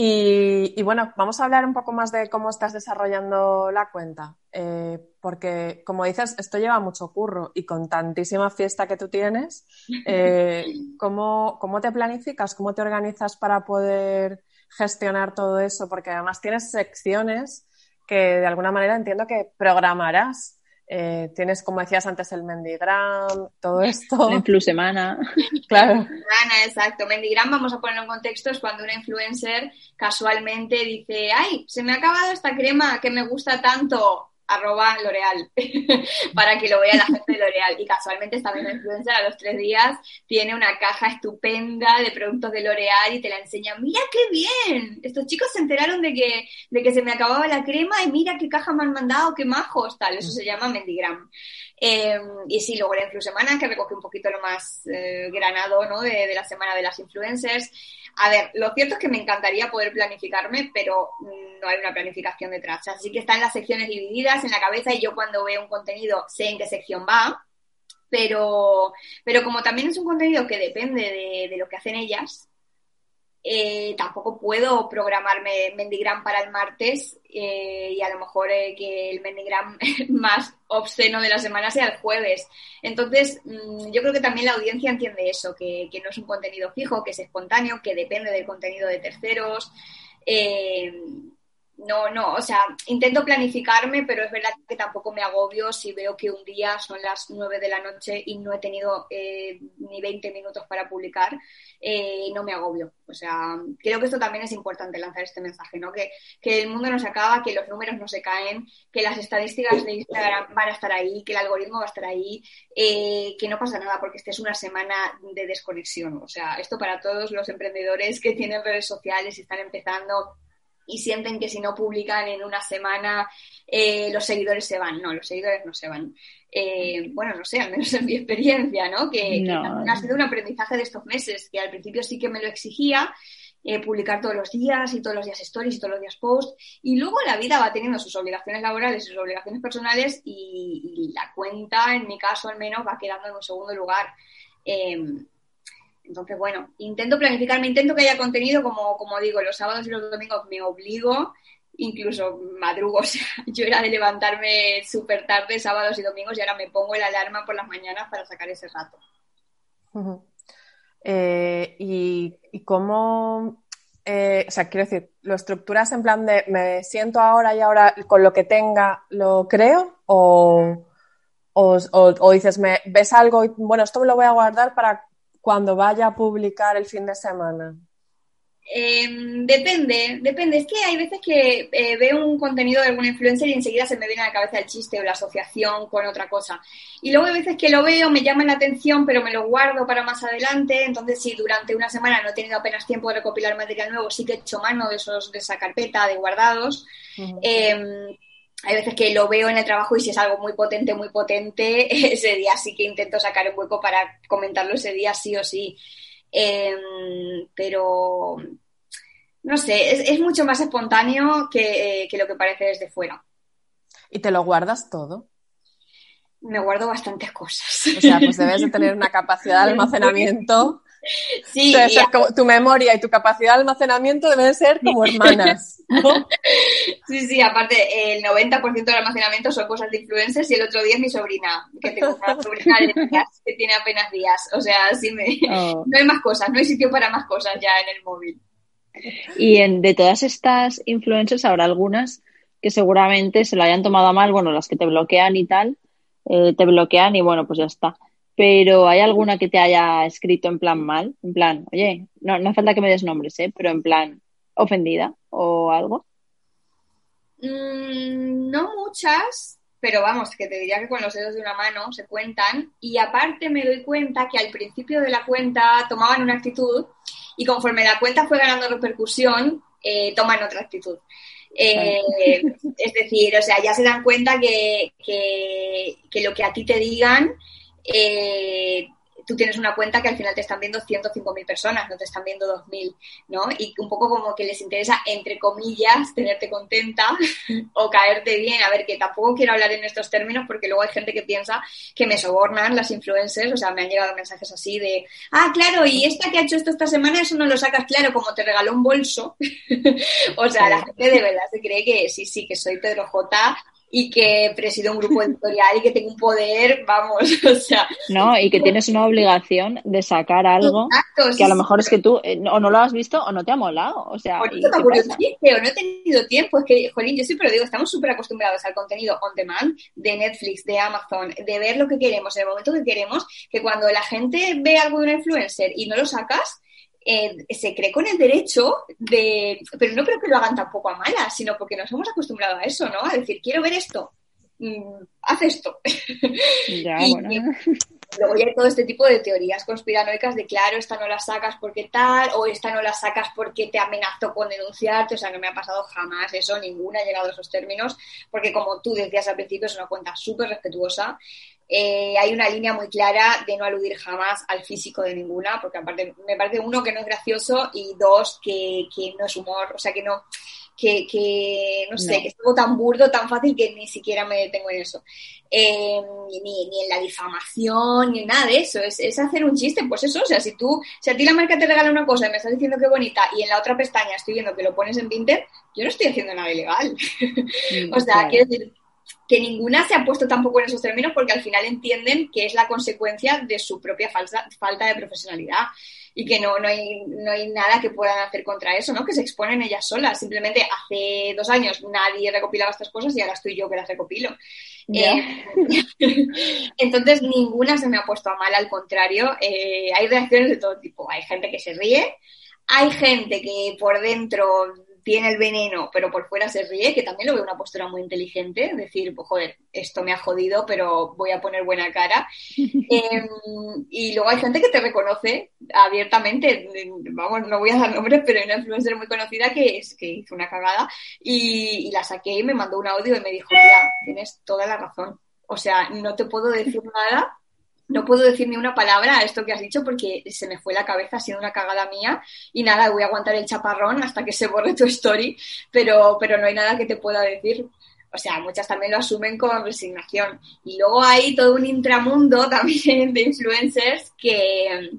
Y, bueno, vamos a hablar un poco más de cómo estás desarrollando la cuenta, eh, porque como dices, esto lleva mucho curro y con tantísima fiesta que tú tienes, eh, ¿cómo, ¿cómo, te planificas? ¿Cómo te organizas para poder gestionar todo eso? Porque además tienes secciones que de alguna manera entiendo que programarás eh, tienes, como decías antes, el Mendigram, todo esto. La semana claro. Semana, exacto. Mendigram, vamos a ponerlo en contexto, es cuando una influencer casualmente dice, ay, se me ha acabado esta crema que me gusta tanto arroba L'Oreal, para que lo vea la gente de L'Oreal. Y casualmente esta misma influencer a los tres días tiene una caja estupenda de productos de L'Oreal y te la enseña, mira qué bien, estos chicos se enteraron de que, de que se me acababa la crema y mira qué caja me han mandado, qué majos, tal, eso se llama Mendigram. Em, y sí, luego la Influsemana, que recoge un poquito lo más eh, granado ¿no? de, de la semana de las influencers. A ver, lo cierto es que me encantaría poder planificarme, pero no hay una planificación detrás. Así que están las secciones divididas en la cabeza y yo cuando veo un contenido sé en qué sección va, pero, pero como también es un contenido que depende de, de lo que hacen ellas, eh, tampoco puedo programarme Mendigram para el martes eh, y a lo mejor eh, que el Mendigram más obsceno de la semana sea el jueves. Entonces, mm, yo creo que también la audiencia entiende eso, que, que, no es un contenido fijo, que es espontáneo, que depende del contenido de terceros no, no, o sea, intento planificarme, pero es verdad que tampoco me agobio si veo que un día son las nueve de la noche y no he tenido eh, ni 20 minutos para publicar, eh, no me agobio. O sea, creo que esto también es importante lanzar este mensaje, ¿no? Que, que el mundo no se acaba, que los números no se caen, que las estadísticas de Instagram van a estar ahí, que el algoritmo va a estar ahí, eh, que no pasa nada porque esta es una semana de desconexión. O sea, esto para todos los emprendedores que tienen redes sociales y están empezando y sienten que si no publican en una semana eh, los seguidores se van. No, los seguidores no se van. Eh, bueno, no sé, al menos en mi experiencia, ¿no? Que, ha sido un aprendizaje de estos meses, que al principio sí que me lo exigía, eh, publicar todos los días y todos los días stories y todos los días posts. Y luego la vida va teniendo sus obligaciones laborales y sus obligaciones personales y, la cuenta, en mi caso al menos, va quedando en un segundo lugar. Entonces, bueno, intento planificarme, intento que haya contenido, como, como digo, los sábados y los domingos me obligo, incluso madrugo, o sea, yo era de levantarme súper tarde sábados y domingos y ahora me pongo el alarma por las mañanas para sacar ese rato. Eh, y, y, cómo, eh, o sea, quiero decir, ¿lo estructuras en plan de me siento ahora y ahora con lo que tenga lo creo? ¿O, o, o dices, me, ves algo y bueno, esto me lo voy a guardar para cuando vaya a publicar el fin de semana? Em, depende, depende. Es que hay veces que eh, veo un contenido de alguna influencer y enseguida se me viene a la cabeza el chiste o la asociación con otra cosa. Y luego hay veces que lo veo, me llama la atención, pero me lo guardo para más adelante. Entonces, si durante una semana no he tenido apenas tiempo de recopilar material nuevo, sí que he hecho mano de esos de esa carpeta de guardados hay veces que lo veo en el trabajo y si es algo muy potente, muy potente, ese día sí que intento sacar un hueco para comentarlo ese día sí o sí. Em, pero, no sé, es, mucho más espontáneo que, que, lo que parece desde fuera. ¿Y te lo guardas todo? Me guardo bastantes cosas. O sea, pues debes de tener una capacidad de almacenamiento Sí, tu memoria y tu capacidad de almacenamiento deben ser como hermanas, Sí, sí, aparte el 90% del almacenamiento son cosas de influencers y el otro día es mi sobrina, que tengo una sobrina de días, que tiene apenas días, o sea, sí me... Oh. no hay más cosas, no hay sitio para más cosas ya en el móvil. Y en, de todas estas influencers habrá algunas que seguramente se lo hayan tomado a mal, bueno, las que te bloquean y tal, eh, te bloquean y bueno, pues ya está pero ¿hay alguna que te haya escrito en plan mal? En plan, oye, no, no hace falta que me des nombres, ¿eh? pero en plan ofendida o algo. Mm, no muchas, pero vamos, que te diría que con los dedos de una mano se cuentan. Y aparte me doy cuenta que al principio de la cuenta tomaban una actitud y conforme la cuenta fue ganando repercusión, eh, toman otra actitud. Eh, es decir, o sea, ya se dan cuenta que, que, que, lo que a ti te digan eh, tú tienes una cuenta que al final te están viendo 105.000 personas, no te están viendo 2.000, ¿no? Y un poco como que les interesa, entre comillas, tenerte contenta o caerte bien. A ver, que tampoco quiero hablar en estos términos porque luego hay gente que piensa que me sobornan las influencers, o sea, me han llegado mensajes así de, ah, claro, y esta que ha hecho esto esta semana, eso no lo sacas claro, como te regaló un bolso. o sea, la gente de verdad se cree que sí, sí, que soy Pedro J y que presido un grupo editorial y que tengo un poder, vamos, o sea. No, y que tienes una obligación de sacar algo que a lo mejor es que tú eh, o no lo has visto o no te ha molado, o sea. O no he tenido tiempo, es que, jolín, yo siempre lo digo, estamos súper acostumbrados al contenido on demand de Netflix, de Amazon, de ver lo que queremos en el momento que queremos, que cuando la gente ve algo de una influencer y no lo sacas, eh, se cree con el derecho de, pero no creo que lo hagan tampoco a malas, sino porque nos hemos acostumbrado a eso, ¿no? A decir, quiero ver esto, mm, haz esto. Ya, bueno. luego ya hay todo este tipo de teorías conspiranoicas de, claro, esta no la sacas porque tal, o esta no la sacas porque te amenazó con denunciarte, o sea, no me ha pasado jamás eso, ninguna ha llegado a esos términos, porque como tú decías al principio, es una cuenta súper respetuosa, eh, hay una línea muy clara de no aludir jamás al físico de ninguna, porque aparte me parece uno que no es gracioso y dos que, que no es humor, o sea que no, que, que no sé, que es algo tan burdo, tan fácil que ni siquiera me detengo en eso. Eh, ni, ni, en la difamación, ni en nada de eso, es, es, hacer un chiste, pues eso, o sea, si tú, si a ti la marca te regala una cosa y me estás diciendo que bonita y en la otra pestaña estoy viendo que lo pones en Vinted, yo no estoy haciendo nada ilegal. o sea, quiero decir, que ninguna se ha puesto tampoco en esos términos porque al final entienden que es la consecuencia de su propia falsa, falta de profesionalidad y que no, no, hay, no hay nada que puedan hacer contra eso, ¿no? Que se exponen ellas solas. Simplemente hace dos años nadie recopilaba estas cosas y ahora estoy yo que las recopilo. Eh, entonces ninguna se me ha puesto a mal, al contrario, eh, hay reacciones de todo tipo. Hay gente que se ríe, hay gente que por dentro tiene el veneno, pero por fuera se ríe, que también lo veo una postura muy inteligente, decir, pues joder, esto me ha jodido, pero voy a poner buena cara. Em, y luego hay gente que te reconoce abiertamente, vamos, no voy a dar nombres, pero hay una influencer muy conocida que, es, que hizo una cagada y, y la saqué y me mandó un audio y me dijo, tía, tienes toda la razón. O sea, no te puedo decir nada no puedo decir ni una palabra a esto que has dicho porque se me fue la cabeza, ha sido una cagada mía y nada, voy a aguantar el chaparrón hasta que se borre tu story, pero, pero no hay nada que te pueda decir. O sea, muchas también lo asumen con resignación. Y luego hay todo un intramundo también de influencers que,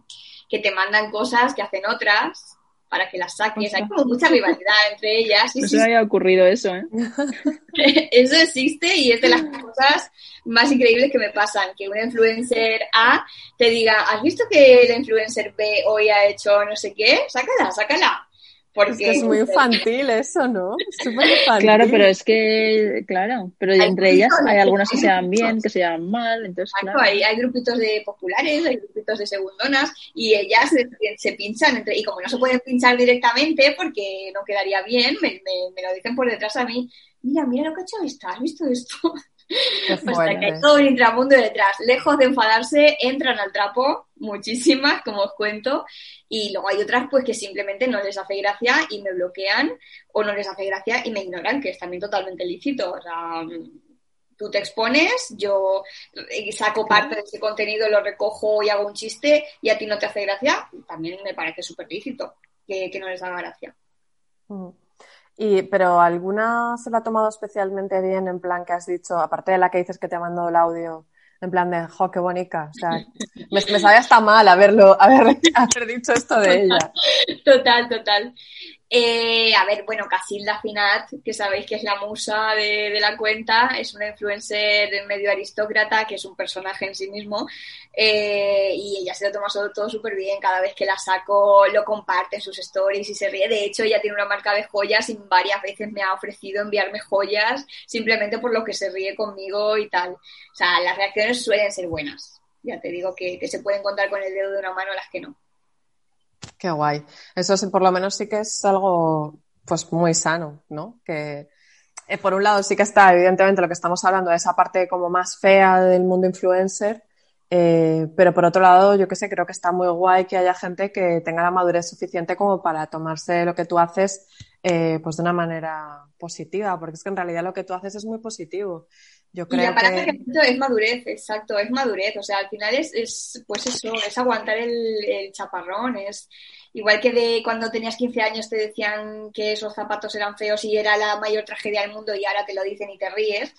que te mandan cosas que hacen otras para que las saques. Hay como mucha rivalidad entre ellas. no se había ocurrido eso, ¿eh? eso existe y es de las cosas más increíbles que me pasan. Que una influencer A te diga, ¿has visto que la influencer B hoy ha hecho no sé qué? Sácala, sácala. Porque, es que es muy infantil eso, ¿no? Súper infantil. Claro, pero es que, claro, pero entre ellas hay algunas que se dan bien, que se dan mal, entonces claro. hay, hay, grupitos de populares, hay grupitos de segundonas y ellas se, pinchan entre, y como no se pueden pinchar directamente porque no quedaría bien, me, me, lo dicen por detrás a mí, mira, mira lo que ha hecho esta, ¿has visto esto? O sea que hay todo un intramundo detrás. Lejos de enfadarse, entran al trapo, muchísimas, como os cuento, y luego hay otras pues que simplemente no les hace gracia y me bloquean, o no les hace gracia y me ignoran, que es también totalmente lícito. O sea, tú te expones, yo saco parte de ese contenido, lo recojo y hago un chiste, y a ti no te hace gracia, también me parece súper lícito que, no les haga gracia. Mm. Y, pero ¿alguna se la ha tomado especialmente bien en plan que has dicho, aparte de la que dices que te mandado el audio, en plan de, jo, qué bonita? O sea, me, me sabe hasta mal haberlo, haber, haber dicho esto de ella. Total, total. Eh, a ver, bueno, Casilda Finat, que sabéis que es la musa de, la cuenta, es una influencer medio aristócrata, que es un personaje en sí mismo, eh, y ella se lo toma todo súper bien, cada vez que la saco lo comparte en sus stories y se ríe. De hecho, ella tiene una marca de joyas y varias veces me ha ofrecido enviarme joyas simplemente por lo que se ríe conmigo y tal. O sea, las reacciones suelen ser buenas. Ya te digo que, que se pueden contar con el dedo de una mano las que no. Qué guay. Eso sí, por lo menos sí que es algo pues muy sano, ¿no? Que eh, por un lado sí que está evidentemente lo que estamos hablando de esa parte como más fea del mundo influencer, eh, pero por otro lado yo que sé, creo que está muy guay que haya gente que tenga la madurez suficiente como para tomarse lo que tú haces eh, pues de una manera positiva, porque es que en realidad lo que tú haces es muy positivo. Yo creo que... es madurez, exacto, es madurez. O sea, al final es, es pues eso, es aguantar el, el, chaparrón. Es igual que de cuando tenías 15 años te decían que esos zapatos eran feos y era la mayor tragedia del mundo y ahora te lo dicen y te ríes.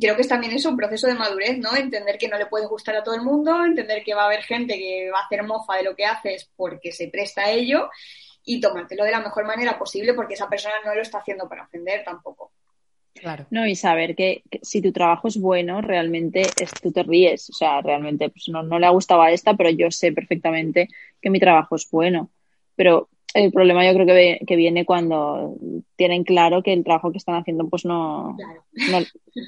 Creo que es también eso, un proceso de madurez, ¿no? Entender que no le puede gustar a todo el mundo, entender que va a haber gente que va a hacer mofa de lo que haces porque se presta a ello y tomártelo de la mejor manera posible porque esa persona no lo está haciendo para ofender tampoco. Claro. No, y saber que, si tu trabajo es bueno, realmente es, tú te ríes. O sea, realmente pues no, no le ha gustado a esta, pero yo sé perfectamente que mi trabajo es bueno. Pero el problema yo creo que, que viene cuando tienen claro que el trabajo que están haciendo pues no, no,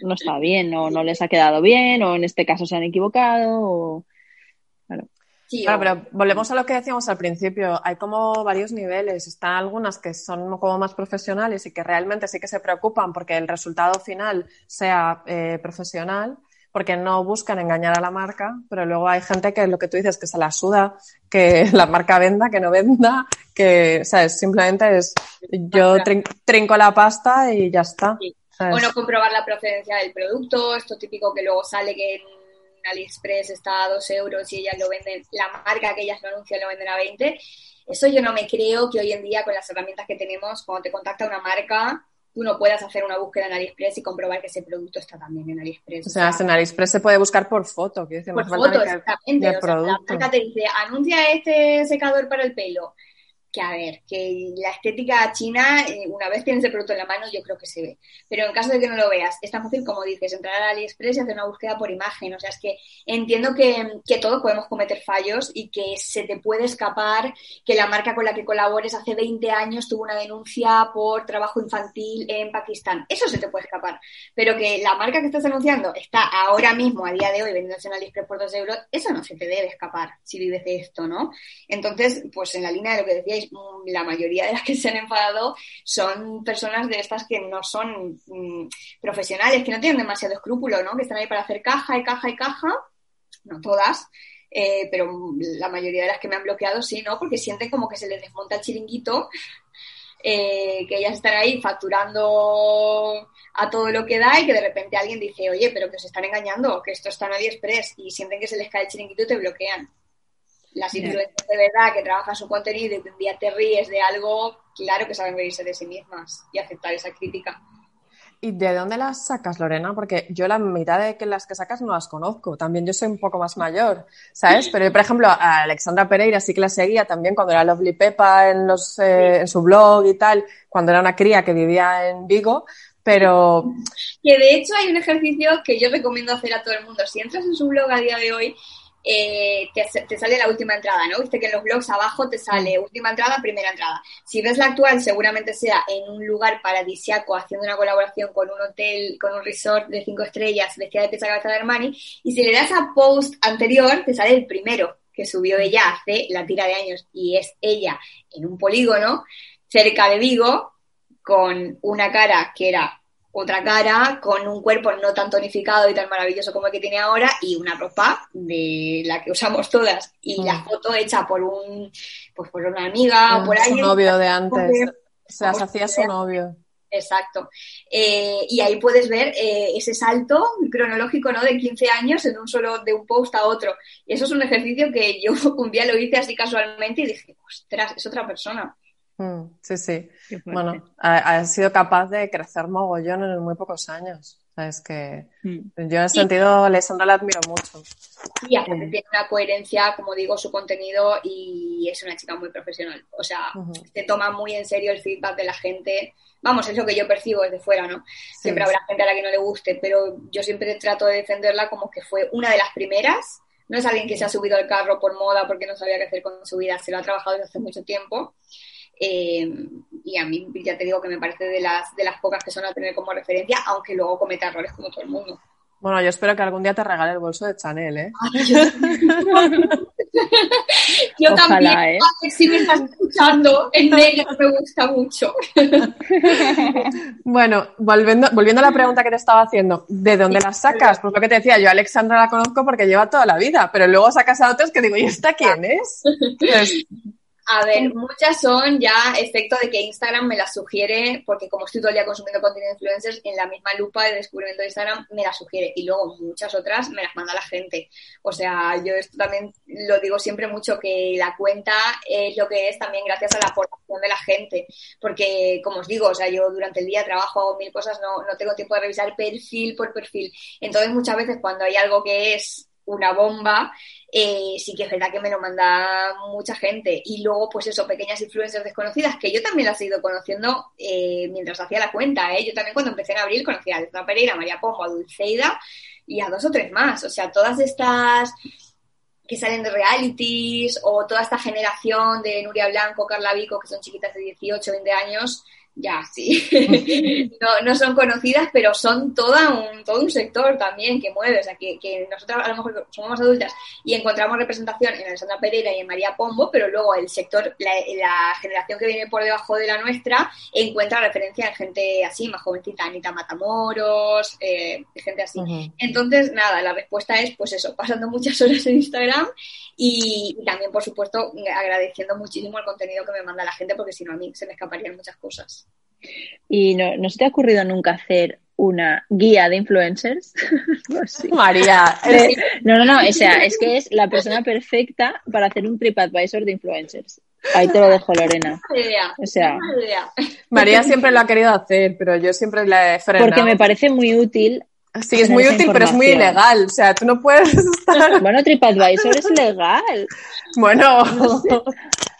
no, está bien, o no les ha quedado bien, o en este caso se han equivocado. O... Claro claro, pero volvemos a lo que decíamos al principio. Hay como varios niveles. Están algunas que son como más profesionales y que realmente sí que se preocupan porque el resultado final sea eh, profesional, porque no buscan engañar a la marca, pero luego hay gente que lo que tú dices, que se la suda, que la marca venda, que no venda, que, ¿sabes? Simplemente es yo trinco la pasta y ya está. O no comprobar la procedencia del producto, esto típico que luego sale que AliExpress está a 2 euros y ellas lo venden, la marca que ellas lo anuncian lo venden a 20. Eso yo no me creo que hoy en día con las herramientas que tenemos, cuando te contacta una marca, tú no puedas hacer una búsqueda en AliExpress y comprobar que ese producto está también en AliExpress. O sea, en AliExpress se puede buscar por foto. Decir, por foto, exactamente. la marca te dice, anuncia este secador para el pelo que a ver, que la estética china, eh, una vez tienes el producto en la mano, yo creo que se ve. Pero en caso de que no lo veas, es tan fácil como dices, entrar a AliExpress y hacer una búsqueda por imagen. O sea, es que entiendo que, que todos podemos cometer fallos y que se te puede escapar que la marca con la que colabores hace 20 años tuvo una denuncia por trabajo infantil en Pakistán. Eso se te puede escapar. Pero que la marca que estás anunciando está ahora mismo, a día de hoy, vendiéndose en AliExpress por 2 euros, eso no se te debe escapar si vives de esto, ¿no? Entonces, pues en la línea de lo que decíais, la mayoría de las que se han enfadado son personas de estas que no son mm, profesionales, que no tienen demasiado escrúpulo, ¿no? Que están ahí para hacer caja y caja y caja, no todas, eh, pero la mayoría de las que me han bloqueado sí, ¿no? Porque sienten como que se les desmonta el chiringuito, eh, que ellas están ahí facturando a todo lo que da y que de repente alguien dice, oye, pero que os están engañando, que esto está en AliExpress y sienten que se les cae el chiringuito y te bloquean las influencias de verdad que trabajan su contenido y que un día te ríes de algo, claro que saben reírse de sí mismas y aceptar esa crítica. ¿Y de dónde las sacas, Lorena? Porque yo la mitad de que las que sacas no las conozco. También yo soy un poco más mayor, ¿sabes? Pero yo, por ejemplo, a Alexandra Pereira sí que la seguía también cuando era Lovely Pepa en, los, eh, en su blog y tal, cuando era una cría que vivía en Vigo, pero... Que de hecho hay un ejercicio que yo recomiendo hacer a todo el mundo. Si entras en su blog a día de hoy eh, te, sale la última entrada, ¿no? Viste que en los blogs abajo te sale última entrada, primera entrada. Si ves la actual, seguramente sea en un lugar paradisiaco haciendo una colaboración con un hotel, con un resort de cinco estrellas, vestida de pizza cabeza de Armani. Y si le das a post anterior, te sale el primero que subió ella hace la tira de años y es ella en un polígono cerca de Vigo con una cara que era otra cara con un cuerpo no tan tonificado y tan maravilloso como el que tiene ahora y una ropa de la que usamos todas y la mm. foto hecha por un pues por una amiga o por ahí su novio de antes se las hacía su novio Exacto. Eh, y ahí puedes ver eh, ese salto cronológico, ¿no? De 15 años en un solo, de un post a otro. Y eso es un ejercicio que yo un día lo hice así casualmente y dije, ostras, es otra persona. Mm, sí, sí. Bueno, ha, sido capaz de crecer mogollón en muy pocos años. Es que mm. yo en ese sentido a Alessandra la admiro mucho. Y aparte tiene una coherencia, como digo, su contenido y es una chica muy profesional. O sea, se toma muy en serio el feedback de la gente. Vamos, es lo que yo percibo desde fuera, ¿no? Siempre habrá gente a la que no le guste, pero yo siempre trato de defenderla como que fue una de las primeras. No es alguien que se ha subido al carro por moda porque no sabía qué hacer con su vida, se lo ha trabajado desde hace mucho tiempo eh, y a mí ya te digo que me parece de las, de las pocas que son a tener como referencia, aunque luego cometa errores como todo el mundo. Bueno, yo espero que algún día te regale el bolso de Chanel, ¿eh? yo, también, ¿eh? si me estás escuchando, en negro me gusta mucho. bueno, volviendo, volviendo a la pregunta que te estaba haciendo, ¿de dónde las sacas? Pues lo que te decía, yo a Alexandra la conozco porque lleva toda la vida, pero luego sacas a otros que digo, ¿y esta quién es? A ver, muchas son ya efecto de que Instagram me las sugiere, porque como estoy todo el día consumiendo contenido de influencers, en la misma lupa de descubrimiento de Instagram me las sugiere. Y luego muchas otras me las manda la gente. O sea, yo esto también lo digo siempre mucho, que la cuenta es lo que es también gracias a la aportación de la gente. Porque, como os digo, o sea, yo durante el día trabajo, hago mil cosas, no, no tengo tiempo de revisar perfil por perfil. Entonces, muchas veces cuando hay algo que es una bomba, eh, sí que es verdad que me lo manda mucha gente. Y luego, pues eso, pequeñas influencias desconocidas, que yo también las he ido conociendo eh, mientras hacía la cuenta. ¿eh? Yo también cuando empecé en abril conocí a Alfa Pereira, a María Pombo, a Dulceida y a dos o tres más. O sea, todas estas que salen de realities o toda esta generación de Nuria Blanco, Carla Vico, que son chiquitas de 18, 20 años, ya, sí. no, no, son conocidas, pero son toda un, todo un sector también que mueve. O sea, que, que nosotros a lo mejor somos más adultas y encontramos representación en Alessandra Pereira y en María Pombo, pero luego el sector, la, la, generación que viene por debajo de la nuestra, encuentra referencia en gente así, más jovencita, Anita Matamoros, eh, gente así. Uh -huh. Entonces, nada, la respuesta es, pues eso, pasando muchas horas en Instagram y, y también, por supuesto, agradeciendo muchísimo el contenido que me manda la gente, porque si no, a mí se me escaparían muchas cosas. ¿Y no, no se te ha ocurrido nunca hacer una guía de influencers? sí. María. No, no, no, o sea, es que es la persona perfecta para hacer un TripAdvisor de influencers. Ahí te lo dejo, Lorena. O sea, María siempre lo ha querido hacer, pero yo siempre la he frenado. Porque me parece muy útil Sí, es muy útil, pero es muy ilegal. O sea, tú no puedes estar... Bueno, TripAdvisor es legal. Bueno, no sé,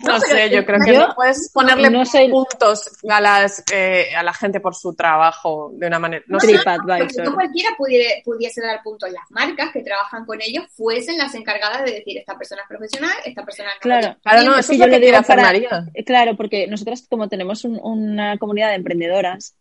no sé yo creo que yo no puedes ponerle no soy... puntos a, las, eh, a la gente por su trabajo de una manera... No TripAdvisor. No cualquiera pudiera, pudiese dar puntos. Las marcas que trabajan con ellos fuesen las encargadas de decir esta persona es profesional, esta persona no. Claro, claro no, eso es lo que hacer María. Claro, porque nosotras como tenemos un, una comunidad de emprendedoras,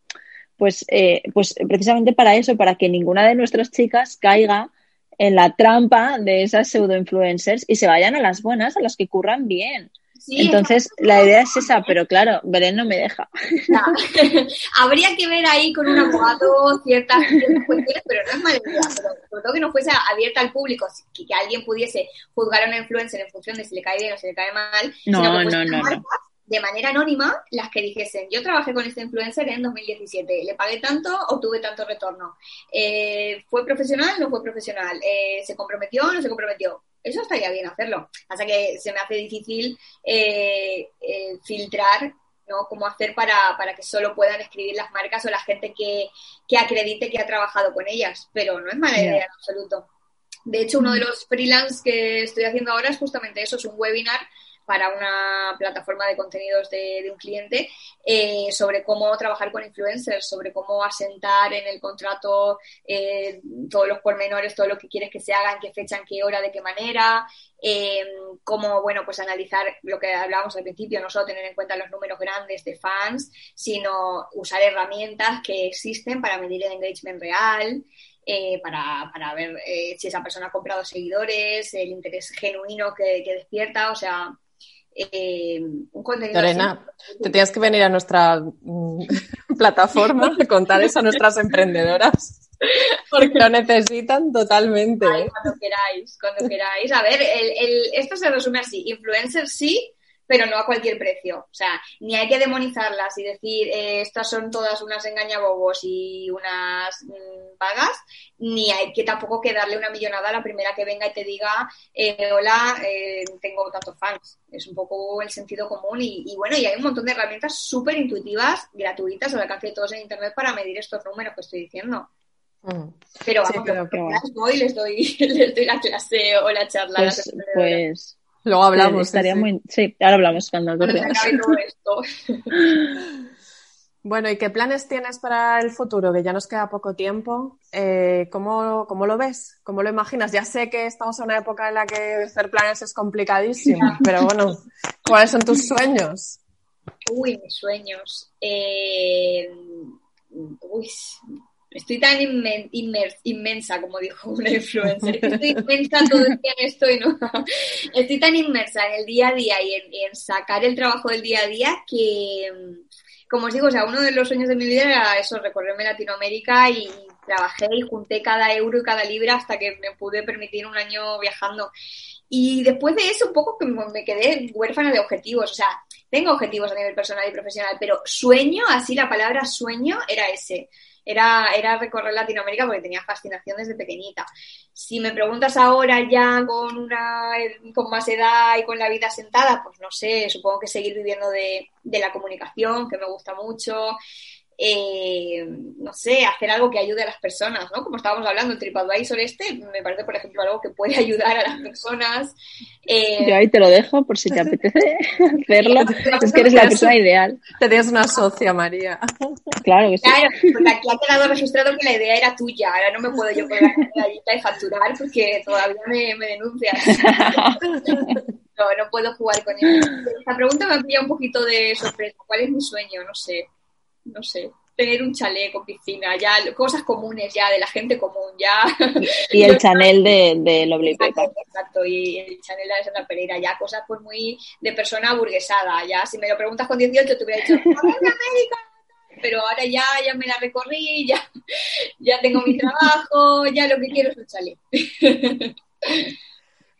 pues, eh, pues precisamente para eso, para que ninguna de nuestras chicas caiga en la trampa de esas pseudo influencers y se vayan a las buenas, a las que curran bien. Sí, Entonces, la idea es esa, pero claro, Belén no me deja. No. Habría que ver ahí con un abogado ciertas, cuestiones, pero no es mala idea. Pero sobre todo que no fuese abierta al público, que, que, alguien pudiese juzgar a una influencer en función de si le cae bien o si le cae mal. No, sino que no, no, marcas, no de manera anónima las que dijesen, yo trabajé con este influencer en 2017, le pagué tanto, obtuve tanto retorno. Eh, ¿Fue profesional? ¿No fue profesional? Eh, ¿Se comprometió? ¿No se comprometió? Eso estaría bien hacerlo. Hasta que se me hace difícil eh, filtrar ¿no? Cómo hacer para, para, que solo puedan escribir las marcas o la gente que, que, acredite que ha trabajado con ellas. Pero no es mala idea en absoluto. De hecho, uno de los freelance que estoy haciendo ahora es justamente eso, es un webinar para una plataforma de contenidos de, un cliente eh, sobre cómo trabajar con influencers, sobre cómo asentar en el contrato eh, todos los pormenores, todo lo que quieres que se haga, en qué fecha, en qué hora, de qué manera, eh, cómo, bueno, pues analizar lo que hablábamos al principio, no solo tener en cuenta los números grandes de fans, sino usar herramientas que existen para medir el engagement real. Para, para, ver si esa persona ha comprado seguidores, el interés genuino que despierta, o sea, eh, un contenido. Lorena, así. te tienes que venir a nuestra mm, plataforma a contar eso a nuestras emprendedoras. Porque lo necesitan totalmente. Ay, cuando queráis, cuando queráis. A ver, el, el, esto se resume así: influencers sí, pero no a cualquier precio. O sea, ni hay que demonizarlas y decir eh, estas son todas unas engañabobos y unas mmm, vagas, ni hay que tampoco que darle una millonada a la primera que venga y te diga eh, hola, eh, tengo tantos fans. Es un poco el sentido común y, y bueno, y hay un montón de herramientas súper intuitivas, gratuitas, al alcance de todos en internet para medir estos números que estoy diciendo. Mm. Pero vamos, sí, pero que les, doy, les, doy, les doy la clase o la charla. Pues, pues Luego hablamos. Estaría sí. muy... sí, ahora hablamos cuando acordemos. Bueno, ¿y qué planes tienes para el futuro? Que ya nos queda poco tiempo. Eh, ¿cómo, ¿Cómo lo ves? ¿Cómo lo imaginas? Ya sé que estamos en una época en la que hacer planes es complicadísimo, pero bueno, ¿cuáles son tus sueños? Uy, mis sueños. Eh... Uy, estoy tan inmen inmers inmensa, como dijo una influencer, estoy inmensa todo el día en esto y no. Estoy tan inmersa en el día a día y en, y en, sacar el trabajo del día a día que, como os digo, o sea, uno de los sueños de mi vida era eso, recorrerme Latinoamérica y trabajé y junté cada euro y cada libra hasta que me pude permitir un año viajando. Y después de eso, un poco que me quedé huérfana de objetivos. O sea, tengo objetivos a nivel personal y profesional, pero sueño, así la palabra sueño era ese. Era, era recorrer Latinoamérica porque tenía fascinación desde pequeñita. Si me preguntas ahora ya con una con más edad y con la vida sentada, pues no sé, supongo que seguir viviendo de, de la comunicación, que me gusta mucho, eh, no sé, hacer algo que ayude a las personas, ¿no? Como estábamos hablando, el TripAdvisor este me parece, por ejemplo, algo que puede ayudar a las personas. Eh, Yo ahí te lo dejo por si te apetece hacerlo. es que eres la persona ideal. Tenías una socia, María. Claro que sí. Claro, porque aquí ha quedado registrado que la idea era tuya. Ahora no me puedo yo poner la y facturar porque todavía me, me denuncias. No, no puedo jugar con él. Esta pregunta me pilla un poquito de sorpresa. ¿Cuál es mi sueño? No sé no sé, tener un chalet con piscina, ya cosas comunes ya de la gente común, ya. Y el Chanel de, de Lovely exacto, exacto, y el Chanel de Santa Pereira, ya cosas pues muy de persona burguesada, ya si me lo preguntas con 18 te hubiera dicho, América! Pero ahora ya, ya me la recorrí, ya, ya tengo mi trabajo, ya lo que quiero es un chalet.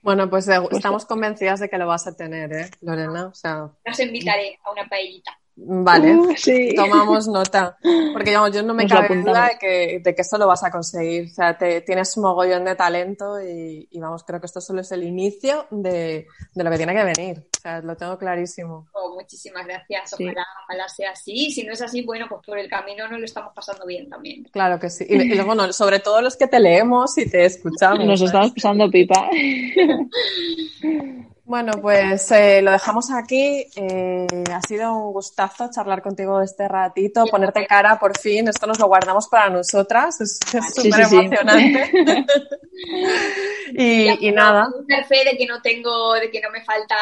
Bueno, pues, eh, pues estamos convencidas de que lo vas a tener, ¿eh, Lorena? O sea... Invitaré a una paellita. Vale, uh, tomamos nota. Porque yo no me cabe duda de que, de que esto lo vas a conseguir. O sea, te, tienes un mogollón de talento y, vamos, creo que esto solo es el inicio de, lo que tiene que venir. O sea, lo tengo clarísimo. Oh, muchísimas gracias. Ojalá, ojalá, sea así. Si no es así, bueno, pues por el camino nos lo estamos pasando bien también. Claro que sí. Y, y bueno, sobre todo los que te leemos y te escuchamos. Nos estamos pasando pipa. Bueno, pues eh, lo dejamos aquí. Eh, ha sido un gustazo charlar contigo este ratito, ponerte cara por fin. Esto nos lo guardamos para nosotras. Es súper emocionante. y, y nada. fe de que no tengo, de que no me falta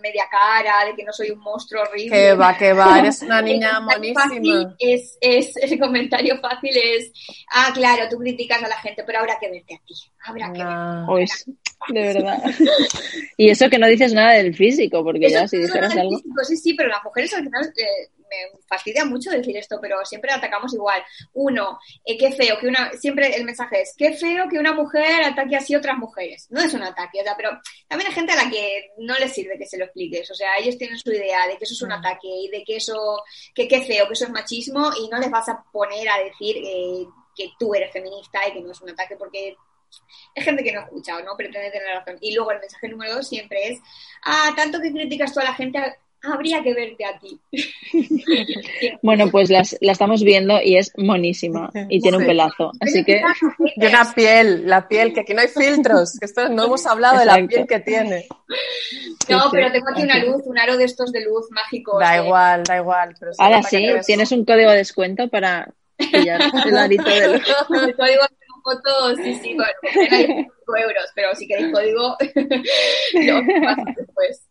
media cara, de que no soy un monstruo horrible. Que va, que va. Eres una niña monísima. Es, es, ese comentario fácil es, ah, claro, tú criticas a la gente, pero habrá que verte a ti. Habrá que verte. de verdad. y eso que no dices nada del físico, porque ya si dijeras algo. sí, sí, pero las mujeres al final eh, me fastidia mucho decir esto, pero siempre atacamos igual. Uno, eh, qué feo que una. Siempre el mensaje es, qué feo que una mujer ataque así a otras mujeres. No es un ataque, pero también hay gente a la que no le sirve que se lo expliques. O sea, ellos tienen su idea de que eso es un mm. ataque y de que eso. que qué feo, que eso es machismo y no les vas a poner a decir. Eh, que tú eres feminista y que no es un ataque porque es gente que no escucha o no pretende tener razón. Y luego el mensaje número dos siempre es, ah, tanto que criticas tú a la gente, habría que verte a ti. bueno, pues la estamos viendo y es monísima y tiene un pelazo. Así que. Y una piel, la piel, que aquí no hay filtros, que esto no hemos hablado de la piel que tiene. No, pero tengo aquí una luz, un aro de estos de luz mágicos. Da igual, da igual. Pero Ahora sí, tienes un código de descuento para pillar el arito de luz. Fotos, sí, sí, bueno, 5 euros, pero si queréis código, lo después.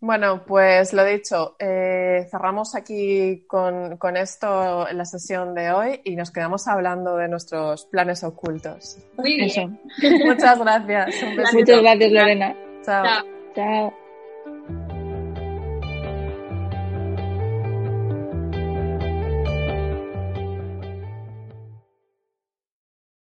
Bueno, pues lo dicho, eh, cerramos aquí con, con, esto en la sesión de hoy y nos quedamos hablando de nuestros planes ocultos. Muy bien. Muchas gracias. Muchas gracias, Lorena. Chao. Chao.